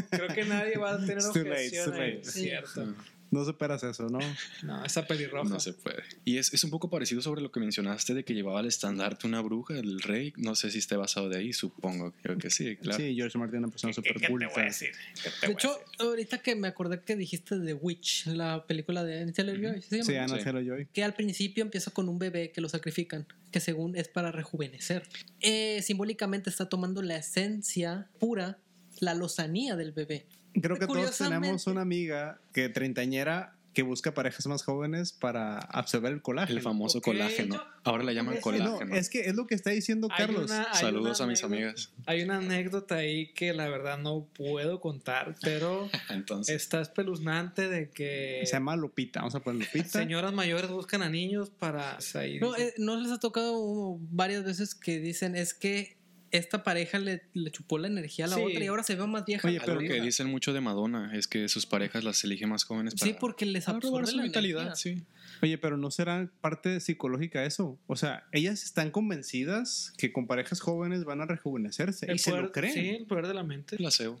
Creo que nadie va a tener objeción ahí. late. Es cierto. No superas eso, ¿no? No, esa pelirroja. No se puede. Y es, es un poco parecido sobre lo que mencionaste de que llevaba al estandarte una bruja, el rey. No sé si esté basado de ahí, supongo. Creo que sí, claro. Sí, George Martin es una persona súper ¿Qué te culta. voy a decir? ¿Qué te De a hecho, decir? ahorita que me acordé que dijiste The Witch, la película de Anna Taylor-Joy, ¿sí se llama? Sí, Sí. Taylor-Joy. que al principio empieza con un bebé que lo sacrifican, que según es para rejuvenecer. Eh, simbólicamente está tomando la esencia pura, la lozanía del bebé. Creo que todos tenemos una amiga que treintañera que busca parejas más jóvenes para absorber el colágeno. El famoso colágeno. yo- Ahora le llaman Es que no, colágeno. es que es lo que está diciendo Hay Carlos. una- hay Saludos a mis amigas. Hay una anécdota ahí que la verdad no puedo contar, pero Entonces, está espeluznante de que Se llama Lupita. Vamos a poner Lupita. señoras mayores buscan a niños para... pues, ahí No, eh, ¿no les ha tocado varias veces que dicen es que esta pareja le, le chupó la energía a la Sí. otra y ahora se ve más vieja? Oye, pero- que dicen mucho de Madonna es que sus parejas las eligen más jóvenes para, sí, porque les robar absorbe su la vitalidad. energía. Sí. Oye, pero ¿no será parte psicológica eso? O sea, ellas están convencidas que con parejas jóvenes van a rejuvenecerse. el y se lo creen. Sí, el poder de la mente. Placebo.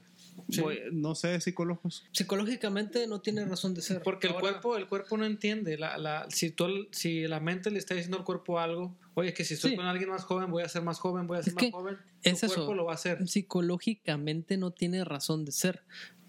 Sí. Voy- no sé, psicólogos. Psicológicamente no tiene razón de ser. Porque el Ahora- cuerpo, el cuerpo no entiende. La, la, si, tú, si la mente le está diciendo al cuerpo algo, oye, que si estoy Sí. con alguien más joven, voy a ser más joven, voy a ser Es más que joven, tu es eso. cuerpo lo va a hacer. Psicológicamente no tiene razón de ser.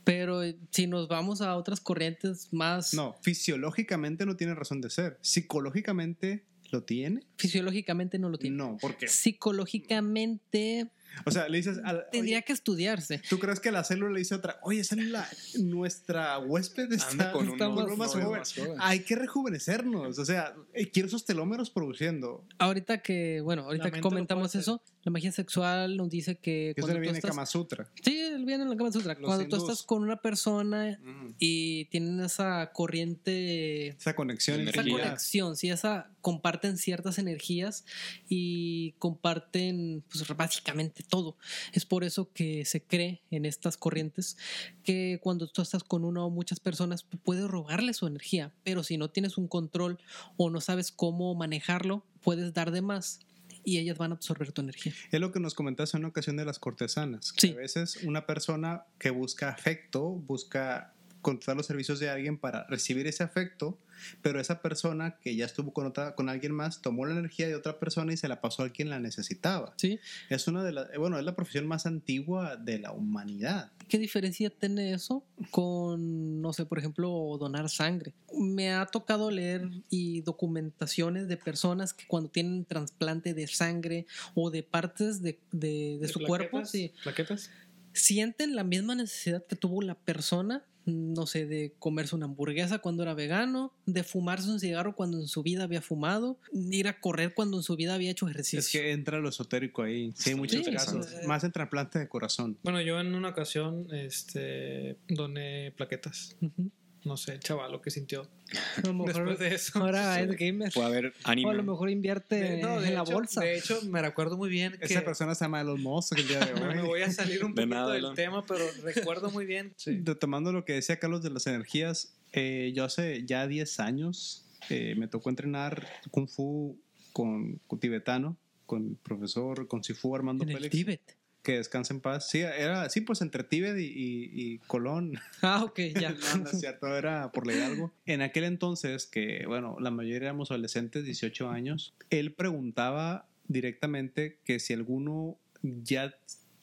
Pero eh, si nos vamos a otras corrientes más No, fisiológicamente no tiene razón de ser. Psicológicamente lo tiene. fisiológicamente no lo tiene. No, ¿por qué? Psicológicamente O sea, le dices, tendría que estudiarse. ¿tú crees que la célula le dice a otra, oye, célula, nuestra huésped está, Anda con está uno más, más joven. joven. Hay que rejuvenecernos. O sea, eh, quiero esos telómeros produciendo. Ahorita que, bueno, ahorita que comentamos eso, la magia sexual nos dice que eso le viene estás... Kama Sutra. Sí, viene en la Kama Sutra. Los Cuando tú estás con una persona y tienen esa corriente Esa conexión. Esa Energía. conexión, sí, esa comparten ciertas energías y comparten pues, básicamente todo. Es por eso que se cree en estas corrientes que cuando tú estás con una o muchas personas puedes robarle su energía, pero si no tienes un control o no sabes cómo manejarlo, puedes dar de más y ellas van a absorber tu energía. Es lo que nos comentaste en una ocasión de las cortesanas. que Sí. A veces una persona que busca afecto, busca contratar los servicios de alguien para recibir ese afecto, pero esa persona que ya estuvo con, otra, con alguien más tomó la energía de otra persona y se la pasó a quien la necesitaba. ¿Sí? Es una de las, bueno, es la profesión más antigua de la humanidad. ¿Qué diferencia tiene eso con, no sé, por ejemplo, donar sangre? Me ha tocado leer y documentaciones de personas que cuando tienen trasplante de sangre o de partes de, de- de su cuerpo, plaquetas? sí, ¿Plaquetas? sienten la misma necesidad que tuvo la persona, no sé, de comerse una hamburguesa cuando era vegano, de fumarse un cigarro cuando en su vida había fumado, ir a correr cuando en su vida había hecho ejercicio. Es que entra lo esotérico ahí. Sí, hay muchos sí, casos. sí. Más en trasplante de corazón. Bueno, yo en una ocasión este, doné plaquetas. Ujú. No sé, el chaval, lo que sintió. A lo mejor Después de eso. ahora es gamer. Puede haber O a lo mejor invierte no, de en la bolsa. De hecho, me recuerdo muy bien que... Esa persona se llama Elon Musk el día de me hoy. voy a salir un De poquito nada, del Elon. tema, pero recuerdo muy bien. Sí. Retomando lo que decía Carlos de las energías, eh, yo hace ya 10 años eh, me tocó entrenar Kung Fu con, con tibetano, con el profesor, con Sifu Armando En el Félix, Tíbet. Que descanse en paz. Sí, era así, pues entre Tíbet y, y- y Colón. Ah, ok, ya. No, no es cierto, era por ley algo. En aquel entonces, que bueno, la mayoría éramos adolescentes, 18 años, él preguntaba directamente que si alguno ya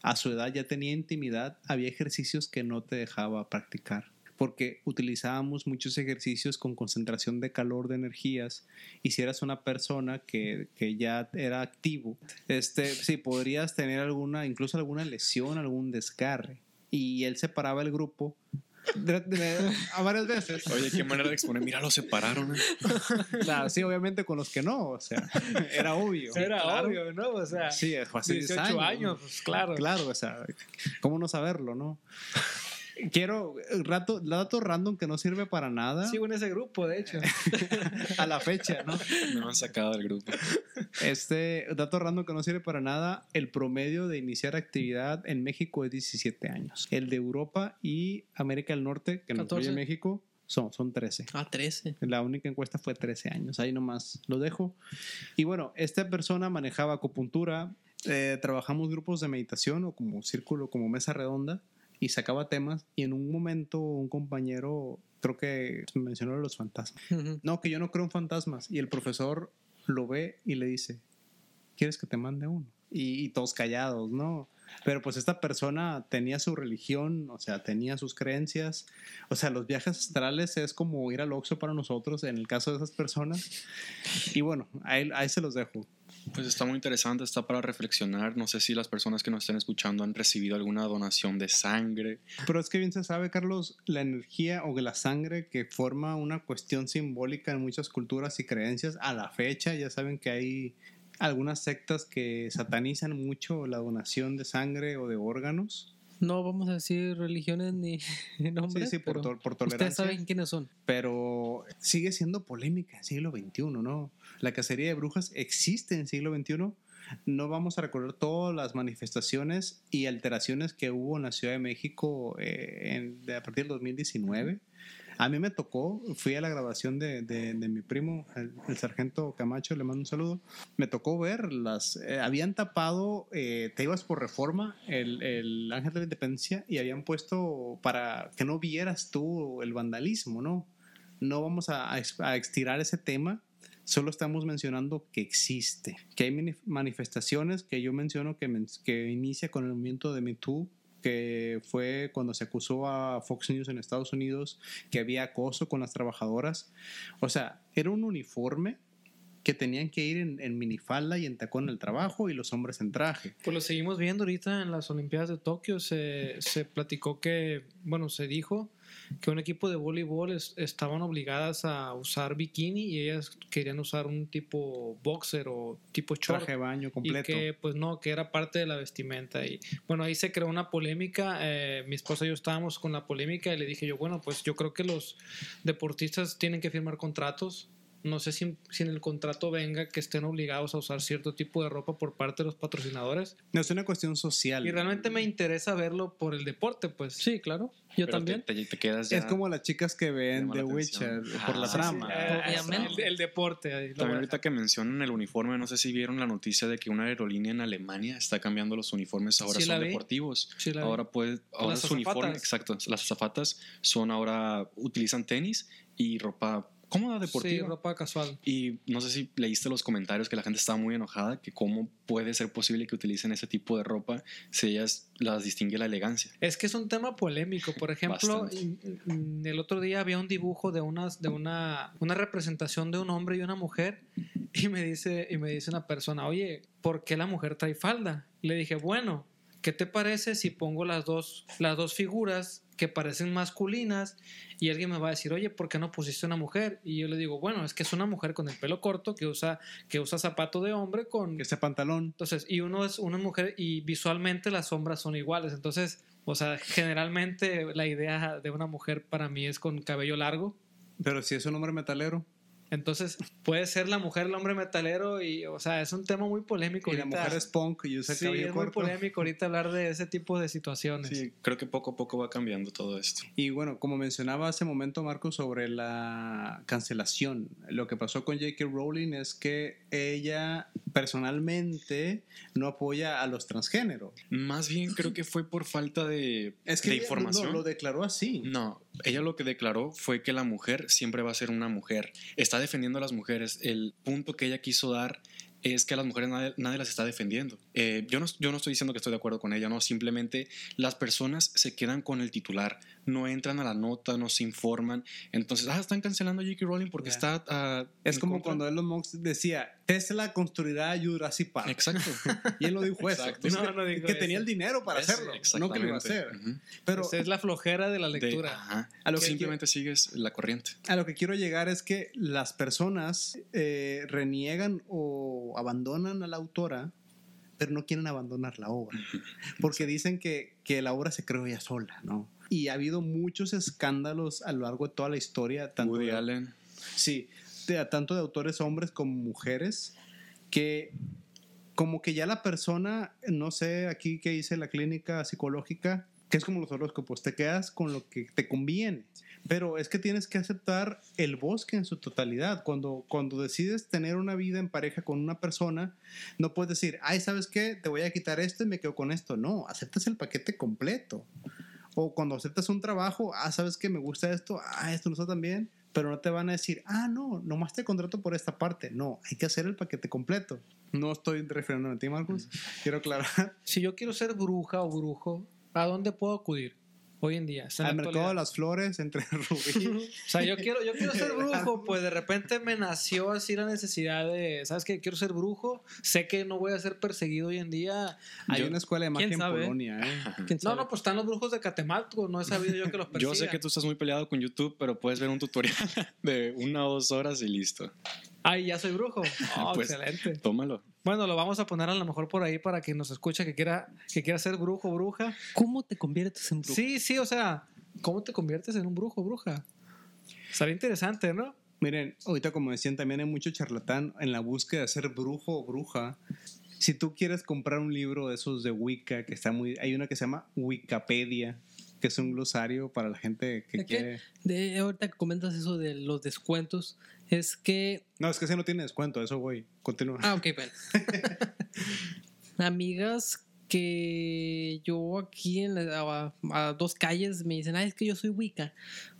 a su edad ya tenía intimidad, había ejercicios que no te dejaba practicar. Porque utilizábamos muchos ejercicios con concentración de calor, de energías, y si eras una persona que, que ya era activo, este, sí, podrías tener alguna, incluso alguna lesión, algún desgarre. Y él separaba el grupo a varias veces. Oye, qué manera de exponer. Mira, lo separaron. ¿eh? Claro, sí, obviamente con los que no, o sea, era obvio. Era Claro. obvio, ¿no? O sea, Sí, fue hace 10 18 años, pues claro. Claro, o sea, ¿cómo no saberlo, no? Quiero, rato, dato random que no sirve para nada Sigo en ese grupo, de hecho. a la fecha, ¿no? Me han sacado del grupo. Este dato random que no sirve para nada, el promedio de iniciar actividad en México es 17 años. El de Europa y América del Norte, que no 14. incluye México, son, son 13. Ah, 13. La única encuesta fue 13 años. Ahí nomás lo dejo. Y bueno, esta persona manejaba acupuntura. eh, trabajamos grupos de meditación o como círculo, como mesa redonda. Y sacaba temas. Y en un momento un compañero, creo que mencionó los fantasmas. No, que yo no creo en fantasmas. Y el profesor lo ve y le dice, ¿quieres que te mande uno? Y, y todos callados, ¿no? Pero pues esta persona tenía su religión, o sea, tenía sus creencias. O sea, los viajes astrales es como ir al Oxxo para nosotros en el caso de esas personas. Y bueno, ahí, ahí se los dejo. Pues está muy interesante, está para reflexionar. No sé si las personas que nos estén escuchando han recibido alguna donación de sangre. Pero es que bien se sabe, Carlos, la energía o la sangre que forma una cuestión simbólica en muchas culturas y creencias. A la fecha ya saben que hay algunas sectas que satanizan mucho la donación de sangre o de órganos. No vamos a decir religiones ni nombres. sí, sí, por, pero to- por Ustedes tolerancia. saben quiénes son. Pero sigue siendo polémica en el siglo XXI, ¿no? La cacería de brujas existe en el siglo XXI. No vamos a recordar todas las manifestaciones y alteraciones que hubo en la Ciudad de México eh, a partir del 2019. A mí me tocó, fui a la grabación de, de- mi primo, el, sargento Camacho, le mando un saludo. Me tocó ver las. eh, habían tapado, eh, te ibas por reforma, el, el Ángel de la Independencia, y habían puesto para que no vieras tú el vandalismo, ¿no? No vamos a, a a extirar ese tema, solo estamos mencionando que existe, que hay mani- manifestaciones que yo menciono que, que inicia con el movimiento de Me Too, que fue cuando se acusó a Fox News en Estados Unidos que había acoso con las trabajadoras. O sea, era un uniforme que tenían que ir en, en minifalda y en tacón al trabajo y los hombres en traje. Pues lo seguimos viendo ahorita en las Olimpiadas de Tokio. Se, se platicó que, bueno, se dijo que un equipo de voleibol es- estaban obligadas a usar bikini y ellas querían usar un tipo boxer o tipo short. Traje de baño Y completo. que, pues no, que era parte de la vestimenta. Y bueno, ahí se creó una polémica. eh, mi esposa y yo estábamos con la polémica y le dije yo, bueno, pues yo creo que los deportistas tienen que firmar contratos. No sé si, si en el contrato venga que estén obligados a usar cierto tipo de ropa por parte de los patrocinadores. No es una cuestión social. Y realmente me interesa verlo por el deporte, pues. Sí, claro. Yo Pero también. Te, te- te quedas ya. Es como las chicas que ven The la Witcher por la Ah, sí, trama. Eh, Obviamente. El, el deporte. ahí lo También ahorita que mencionan el uniforme, no sé si vieron la noticia de que una aerolínea en Alemania está cambiando los uniformes, ahora Sí, la son deportivos. La ahora pues, ahora Las su uniforme, exacto, las azafatas son ahora, utilizan tenis y ropa cómoda Sí, deportiva. ropa casual. Y no sé si leíste los comentarios que la gente estaba muy enojada, que cómo puede ser posible que utilicen ese tipo de ropa si ellas las distingue la elegancia. Es que es un tema polémico. Por ejemplo, el otro día había un dibujo de unas, de una, una representación de un hombre y una mujer, y me dice, y me dice una persona, oye, ¿por qué la mujer trae falda? Le dije, bueno, ¿qué te parece si pongo las dos, las dos figuras que parecen masculinas? Y alguien me va a decir, oye, ¿por qué no pusiste una mujer? Y yo le digo, bueno, es que es una mujer con el pelo corto que usa, que usa zapato de hombre con, Ese pantalón. entonces, y uno es una mujer y visualmente las sombras son iguales. Entonces, o sea, generalmente la idea de una mujer para mí es con cabello largo. Pero si es un hombre metalero. Entonces, puede ser la mujer el hombre metalero y, o sea, es un tema muy polémico. Y la mujer es punk y usa Sí, cabello es muy polémico ahorita hablar de ese tipo de situaciones. Sí, creo que poco a poco va cambiando todo esto. Y bueno, como mencionaba hace momento Marco sobre la cancelación, lo que pasó con J.K. Rowling es que ella personalmente no apoya a los transgéneros. Más bien creo que fue por falta de, Es que de ella información. Lo, lo declaró así. No, ella lo que declaró fue que la mujer siempre va a ser una mujer. Está defendiendo a las mujeres. El punto que ella quiso dar es que a las mujeres nadie, nadie las está defendiendo. Eh, yo, no, yo no estoy diciendo que estoy de acuerdo con ella, no. Simplemente las personas se quedan con el titular, no entran a la nota, no se informan. Entonces, ah, están cancelando a J.K. Rowling porque Ya. está. ah, Es como contra. cuando Elon Musk decía, Tesla construirá Jurassic Park. Exacto. Y él no dijo eso. Exacto. Dijo No, que, no dijo que eso. tenía el dinero para Es- hacerlo, no que lo iba a hacer. Pero Esa es la flojera de la De- lectura. ajá. A lo que Simplemente sigues la corriente. a lo que quiero llegar es que las personas eh, reniegan o abandonan a la autora, pero no quieren abandonar la obra. Porque dicen que, que la obra se creó ella sola, ¿no? Y ha habido muchos escándalos a lo largo de toda la historia. Tanto Woody de- Allen. Sí, de- tanto de autores hombres como mujeres, que como que ya la persona, no sé, aquí que hice la clínica psicológica, que es como los horóscopos, te quedas con lo que te conviene. Pero es que tienes que aceptar el bosque en su totalidad. Cuando, cuando decides tener una vida en pareja con una persona, no puedes decir, ay, ¿sabes qué? Te voy a quitar esto y me quedo con esto. No, aceptas el paquete completo. O cuando aceptas un trabajo, ah, ¿sabes qué? Me gusta esto, ah, esto no está tan bien. Pero no te van a decir, ah, no, nomás te contrato por esta parte. No, hay que hacer el paquete completo. No estoy refiriéndome a ti, Marcos. Quiero aclarar. Si yo quiero ser bruja o brujo, ¿a dónde puedo acudir hoy en día? O sea, en Al la mercado de las flores entre Rubí. O sea, yo quiero, yo quiero ser brujo, pues de repente me nació así la necesidad de, ¿sabes qué? Quiero ser brujo, sé que no voy a ser perseguido hoy en día. Hay Yo- una escuela de magia en sabe? Polonia, ¿eh? ¿Quién No, no, pues están los brujos de Catemaco, no he sabido yo que los persigan. Yo sé que tú estás muy peleado con YouTube, pero puedes ver un tutorial de una o dos horas y listo. Ay, ya soy brujo. Oh, Pues- excelente. Tómalo. Bueno, lo vamos a poner a lo mejor por ahí para que nos escuche que quiera, que quiera ser brujo o bruja. ¿Cómo te conviertes en brujo? Sí, sí, o sea, ¿cómo te conviertes en un brujo o bruja? Estaría interesante, ¿no? Miren, ahorita como decían, también hay mucho charlatán en la búsqueda de ser brujo o bruja. Si tú quieres comprar un libro de esos de Wicca, que está muy... Hay una que se llama Wikipedia, que es un glosario para la gente que ¿De quiere... De, ahorita que comentas eso de los descuentos, es que No, es que ese no tiene descuento, eso voy. Continúa. Ah, ok, bueno. Amigas que yo aquí en la- a, a dos calles me dicen, ay, es que yo soy Wicca.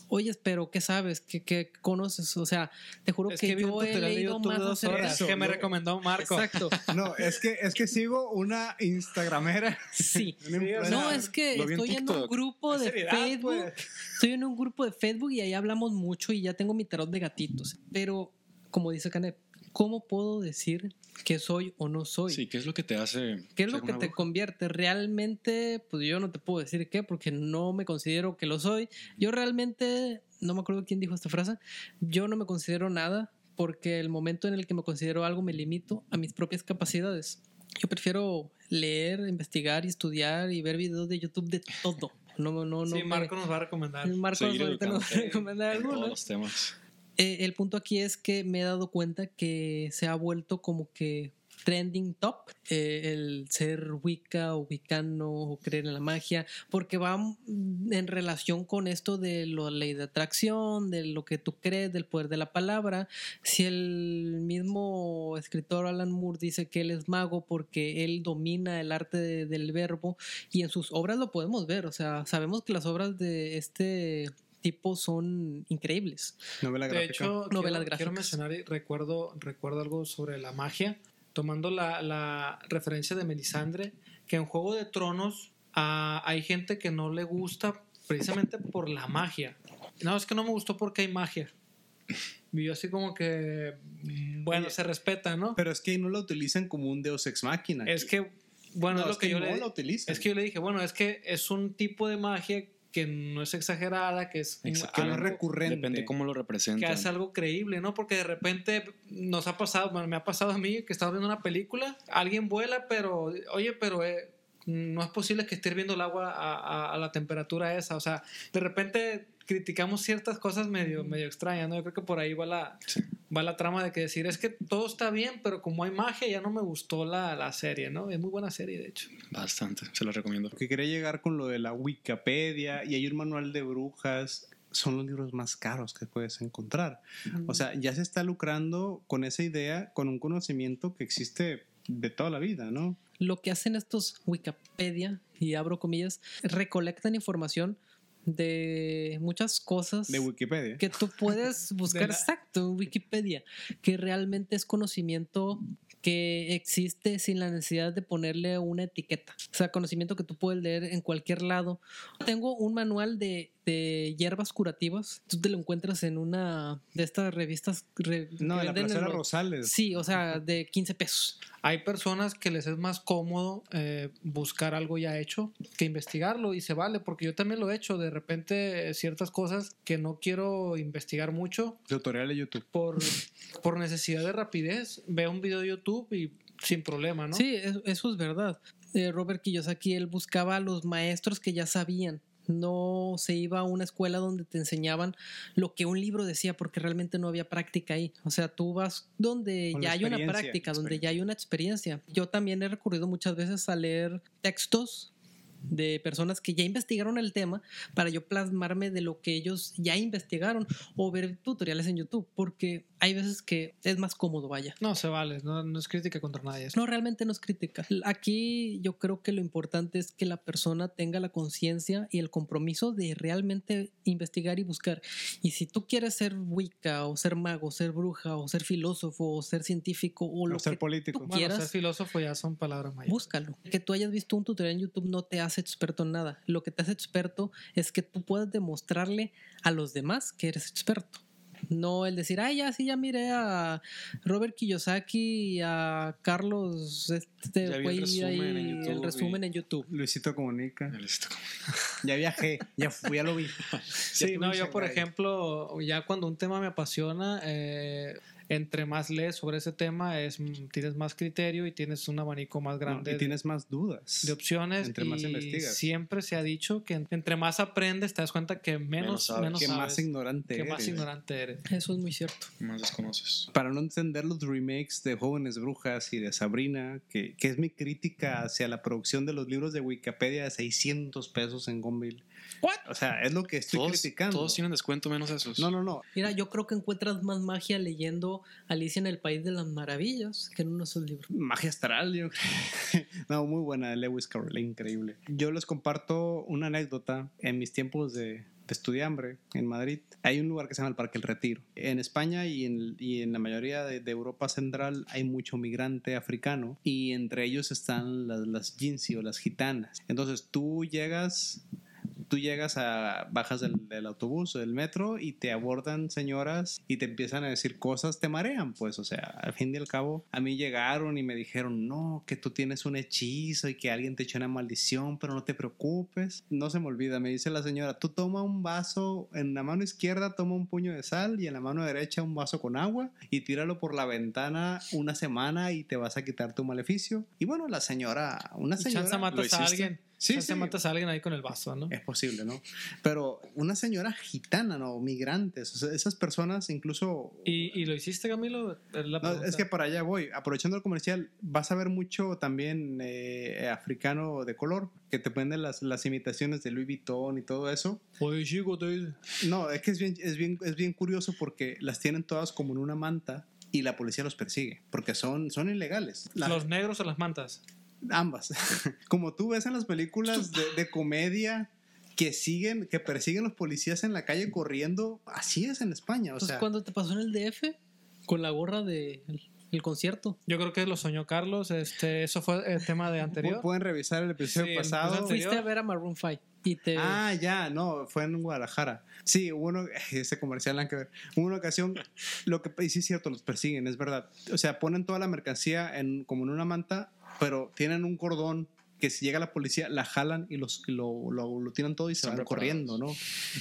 Oye, pero ¿qué sabes? ¿Qué, qué conoces? O sea, te juro Es que, que yo he leído más de dos horas Eso, que me no. recomendó Marco. Exacto. No, es que, es que sigo una Instagramera. Sí. una. No, es que en estoy en un grupo de seriedad, Facebook. pues. Estoy en un grupo de Facebook y ahí hablamos mucho y ya tengo mi tarot de gatitos. Pero, como dice Canet, ¿cómo puedo decir que soy o no soy? Sí, ¿qué es lo que te hace? ¿Qué es lo que te bruja? convierte? Realmente, pues yo no te puedo decir qué, porque no me considero que lo soy. Yo realmente, no me acuerdo quién dijo esta frase, yo no me considero nada, porque el momento en el que me considero algo me limito a mis propias capacidades. Yo prefiero leer, investigar y estudiar y ver videos de YouTube de todo. No, no, no. sí, me- Marco nos va a recomendar. Marco nos va a recomendar en todos algunos. los temas. Eh, el punto aquí es que me he dado cuenta que se ha vuelto como que trending top eh, el ser wicca o wicano o creer en la magia porque va en relación con esto de la ley de atracción de lo que tú crees del poder de la palabra. Si el mismo escritor Alan Moore dice que él es mago porque él domina el arte de- del verbo y en sus obras lo podemos ver o sea sabemos que las obras de este tipo son increíbles Novela De gráfica. hecho, Novelas quiero, quiero mencionar y recuerdo, recuerdo algo sobre la magia, tomando la, la referencia de Melisandre, que en Juego de Tronos ah, hay gente que no le gusta precisamente por la magia. No, es que no me gustó porque hay magia. Y yo así como que, mm, bueno, Oye, se respeta, ¿no? Pero es que no la utilizan como un Deus Ex Machina. Es que, bueno, No, es lo que, yo no le la utilizan. Es que yo le dije, bueno, es que es un tipo de magia que no es exagerada, que es que algo- recurrente. Depende cómo lo que representan. hace algo creíble, ¿no? Porque de repente nos ha pasado, bueno, me ha pasado a mí que estaba viendo una película, alguien vuela, pero, oye, pero eh, no es posible que esté hirviendo el agua a, a- a la temperatura esa. O sea, de repente criticamos ciertas cosas medio, medio extrañas, ¿no? Yo creo que por ahí va la, va la trama de que decir, es que todo está bien, pero como hay magia ya no me gustó la, la serie, ¿no? Es muy buena serie, de hecho. Bastante, se lo recomiendo. Lo que quería llegar con lo de la Wikipedia y hay un manual de brujas son los libros más caros que puedes encontrar. O sea, ya se está lucrando con esa idea, con un conocimiento que existe de toda la vida, ¿no? Lo que hacen estos Wikipedia, y abro comillas, recolectan información de muchas cosas De Wikipedia. que tú puedes buscar la- exacto en Wikipedia, que realmente es conocimiento que existe sin la necesidad de ponerle una etiqueta. O sea, conocimiento que tú puedes leer en cualquier lado. Tengo un manual de, de hierbas curativas. Tú te lo encuentras en una de estas revistas. re- No, de la placera los- Rosales. Sí, o sea, de 15 pesos. Hay personas que les es más cómodo eh, buscar algo ya hecho que investigarlo y se vale, porque yo también lo he hecho. De repente, ciertas cosas que no quiero investigar mucho Tutorial de YouTube. por, por necesidad de rapidez, veo un video de YouTube y sin problema, ¿no? Sí, eso, eso es verdad. Eh, Robert Kiyosaki, él buscaba a los maestros que ya sabían. No se iba a una escuela donde te enseñaban lo que un libro decía, porque realmente no había práctica ahí. O sea, tú vas donde Con ya hay una práctica, donde ya hay una experiencia. Yo también he recurrido muchas veces a leer textos de personas que ya investigaron el tema para yo plasmarme de lo que ellos ya investigaron o ver tutoriales en YouTube, porque hay veces que es más cómodo, vaya. No, se vale, no, no es crítica contra nadie. No, realmente no es crítica. Aquí yo creo que lo importante es que la persona tenga la conciencia y el compromiso de realmente investigar y buscar. Y si tú quieres ser wicca o ser mago, ser bruja o ser filósofo o ser científico o lo O ser que político. tú Bueno, ser quieras, filósofo ya son palabras mayores. búscalo. Que tú hayas visto un tutorial en YouTube no te hace experto en nada. Lo que te hace experto es que tú puedas demostrarle a los demás que eres experto. No el decir, ay, ya sí, ya miré a Robert Kiyosaki y a Carlos, este Ya el resumen ahí, en YouTube el resumen en YouTube. Luisito Comunica. Ya viajé, ya fui, ya lo vi. Sí, no, yo por ejemplo, ya cuando un tema me apasiona, eh, entre más lees sobre ese tema, es, mm, tienes más criterio y tienes un abanico más No, grande y de- tienes más dudas. de opciones. Entre más y investigas. Siempre se ha dicho que en- entre más aprendes, te das cuenta que menos, Menos sabes. menos que sabes, más ignorante que más eres. ignorante eres. Eso es muy cierto. más desconoces. Para no entender los remakes de Jóvenes Brujas y de Sabrina, que, que es mi crítica hacia la producción de los libros de Wikipedia de 600 pesos en Gonville. ¿What? O sea, es lo que estoy Todos, criticando. todos tienen descuento menos esos. No, no, no. Mira, yo creo que encuentras más magia leyendo Alicia en el País de las Maravillas que en uno de esos libros. Magia astral, yo creo. No, muy buena de Lewis Carroll, increíble. Yo les comparto una anécdota. En mis tiempos de, de estudiambre en Madrid, hay un lugar que se llama el Parque El Retiro. En España y en, y en la mayoría de, de Europa Central hay mucho migrante africano y entre ellos están las, las jinsi o las gitanas. Entonces tú llegas tú llegas a, bajas del, del autobús o del metro y te abordan señoras y te empiezan a decir cosas, te marean, pues, o sea, al fin y al cabo, a mí llegaron y me dijeron, no, que tú tienes un hechizo y que alguien te echó una maldición, pero no te preocupes. No se me olvida, me dice la señora, tú toma un vaso, en la mano izquierda toma un puño de sal y en la mano derecha un vaso con agua y tíralo por la ventana una semana y te vas a quitar tu maleficio. Y bueno, la señora, una señora... matas a alguien. Sí, chance sí. matas a alguien ahí con el vaso, ¿no? Es posible, ¿no? Pero una señora gitana, ¿no? Migrantes, o sea, esas personas incluso... ¿Y, y lo hiciste, Camilo? Es, la No, es que para allá voy. Aprovechando el comercial, vas a ver mucho también eh, africano de color, que te ponen las, las imitaciones de Louis Vuitton y todo eso. Oye, chico, te. No, es que es bien, es bien, es bien curioso porque las tienen todas como en una manta y la policía los persigue, porque son, son ilegales. La- ¿Los negros o las mantas? Ambas. Como tú ves en las películas de, de comedia que siguen, que persiguen los policías en la calle corriendo, así es en España. O Pues sea, cuando te pasó en el DF con la gorra de el, el concierto. Yo creo que lo soñó Carlos. Este, eso fue el tema de anterior. pu- pueden revisar el episodio Sí, el pasado. episodio anterior. Fuiste a ver a Maroon 5 y te Ah, ya, no, fue en Guadalajara. Sí, hubo uno, ese comercial nada que ver. Hubo una ocasión, lo que, y sí es cierto, los persiguen, es verdad. O sea, ponen toda la mercancía en, como en una manta, pero tienen un cordón que si llega la policía, la jalan y los, lo, lo, lo tiran todo y se Están van preparados. corriendo, ¿no?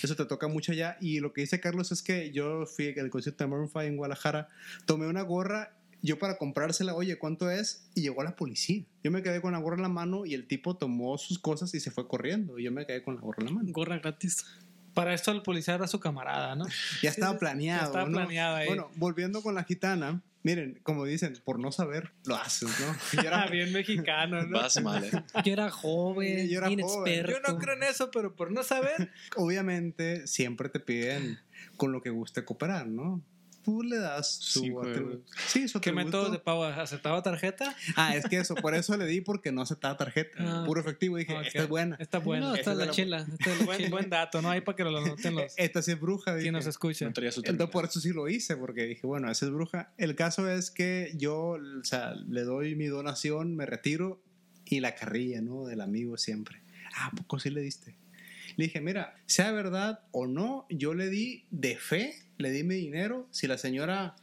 Eso te toca mucho allá. Y lo que dice Carlos es que yo fui al concierto de Maroon 5 en Guadalajara, tomé una gorra yo para comprársela, oye, ¿cuánto es? Y llegó la policía. Yo me quedé con la gorra en la mano y el tipo tomó sus cosas y se fue corriendo. Y yo me quedé con la gorra en la mano. gorra gratis. Para esto el policía era su camarada, ¿no? Ya estaba planeado. Ya estaba ¿no? planeado ahí. Bueno, volviendo con la gitana, miren, como dicen, por no saber, lo haces, ¿no? Yo era- bien mexicano, ¿no? Vas mal, ¿eh? Yo era joven, Yo era joven. inexperto. Yo no creo en eso, pero por no saber. obviamente siempre te piden con lo que guste cooperar, ¿no? Tú le das su Sí, güey. atribu- Sí, su ¿Qué atributo. método de pago? ¿Aceptaba tarjeta? Ah, es que eso, por eso le di porque no aceptaba tarjeta, Ah, puro efectivo. Dije, Ok. esta es buena. Está bueno. No, está es la la- chela. está de la Buen, dato, ¿no? Ahí para que lo noten los Esta sí es bruja. dije. quienes nos su Entonces por eso sí lo hice, porque dije, bueno, esa es bruja. El caso es que yo, o sea, le doy mi donación, me retiro y la carrilla, ¿no? Del amigo siempre. Ah, ¿a poco sí le diste? Le dije, mira, sea verdad o no, yo le di de fe, le di mi dinero. Si la señora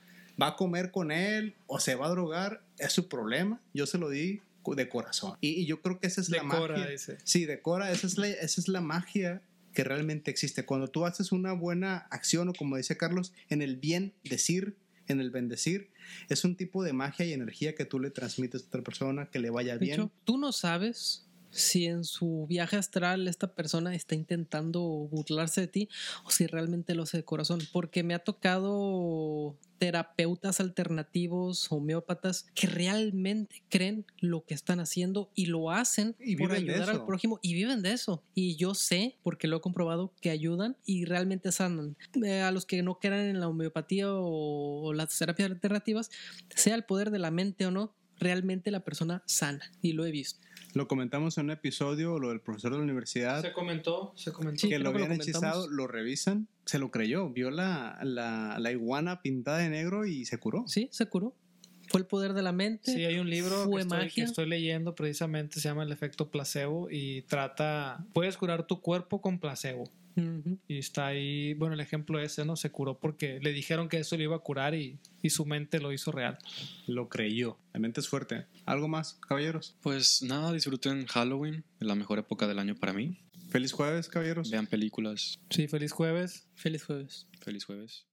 va a comer con él o se va a drogar, es su problema. Yo se lo di de corazón. Y, y yo creo que esa es la Decora, magia. dice. Sí, decora, esa es, la, esa es la magia que realmente existe. Cuando tú haces una buena acción o como dice Carlos, en el bien decir, en el bendecir, es un tipo de magia y energía que tú le transmites a otra persona, que le vaya De bien. hecho, tú no sabes si en su viaje astral esta persona está intentando burlarse de ti o si realmente lo hace de corazón. Porque me ha tocado terapeutas alternativos, homeópatas, que realmente creen lo que están haciendo y lo hacen Y por ayudar al prójimo y viven de eso. Y yo sé, porque lo he comprobado, que ayudan y realmente sanan. Eh, a los que no crean en la homeopatía o, o las terapias alternativas, sea el poder de la mente o no, realmente la persona sana. Y lo he visto. Lo comentamos en un episodio, lo del profesor de la universidad, Se comentó, se comentó. Que lo lo habían comentamos. hechizado, lo revisan, se lo creyó, vio la, la, la iguana pintada de negro y se curó. Sí, se curó. Fue el poder de la mente. Sí, hay un libro que estoy, que estoy leyendo precisamente, se llama El efecto placebo y trata, puedes curar tu cuerpo con placebo. Y está ahí, bueno, el ejemplo ese, ¿no? Se curó porque le dijeron que eso le iba a curar y, y su mente lo hizo real. Lo creyó. La mente es fuerte. ¿Algo más, caballeros? Pues nada, disfruten Halloween, la mejor época del año para mí. Feliz jueves, caballeros. Vean películas. Sí, feliz jueves. Feliz jueves. Feliz jueves.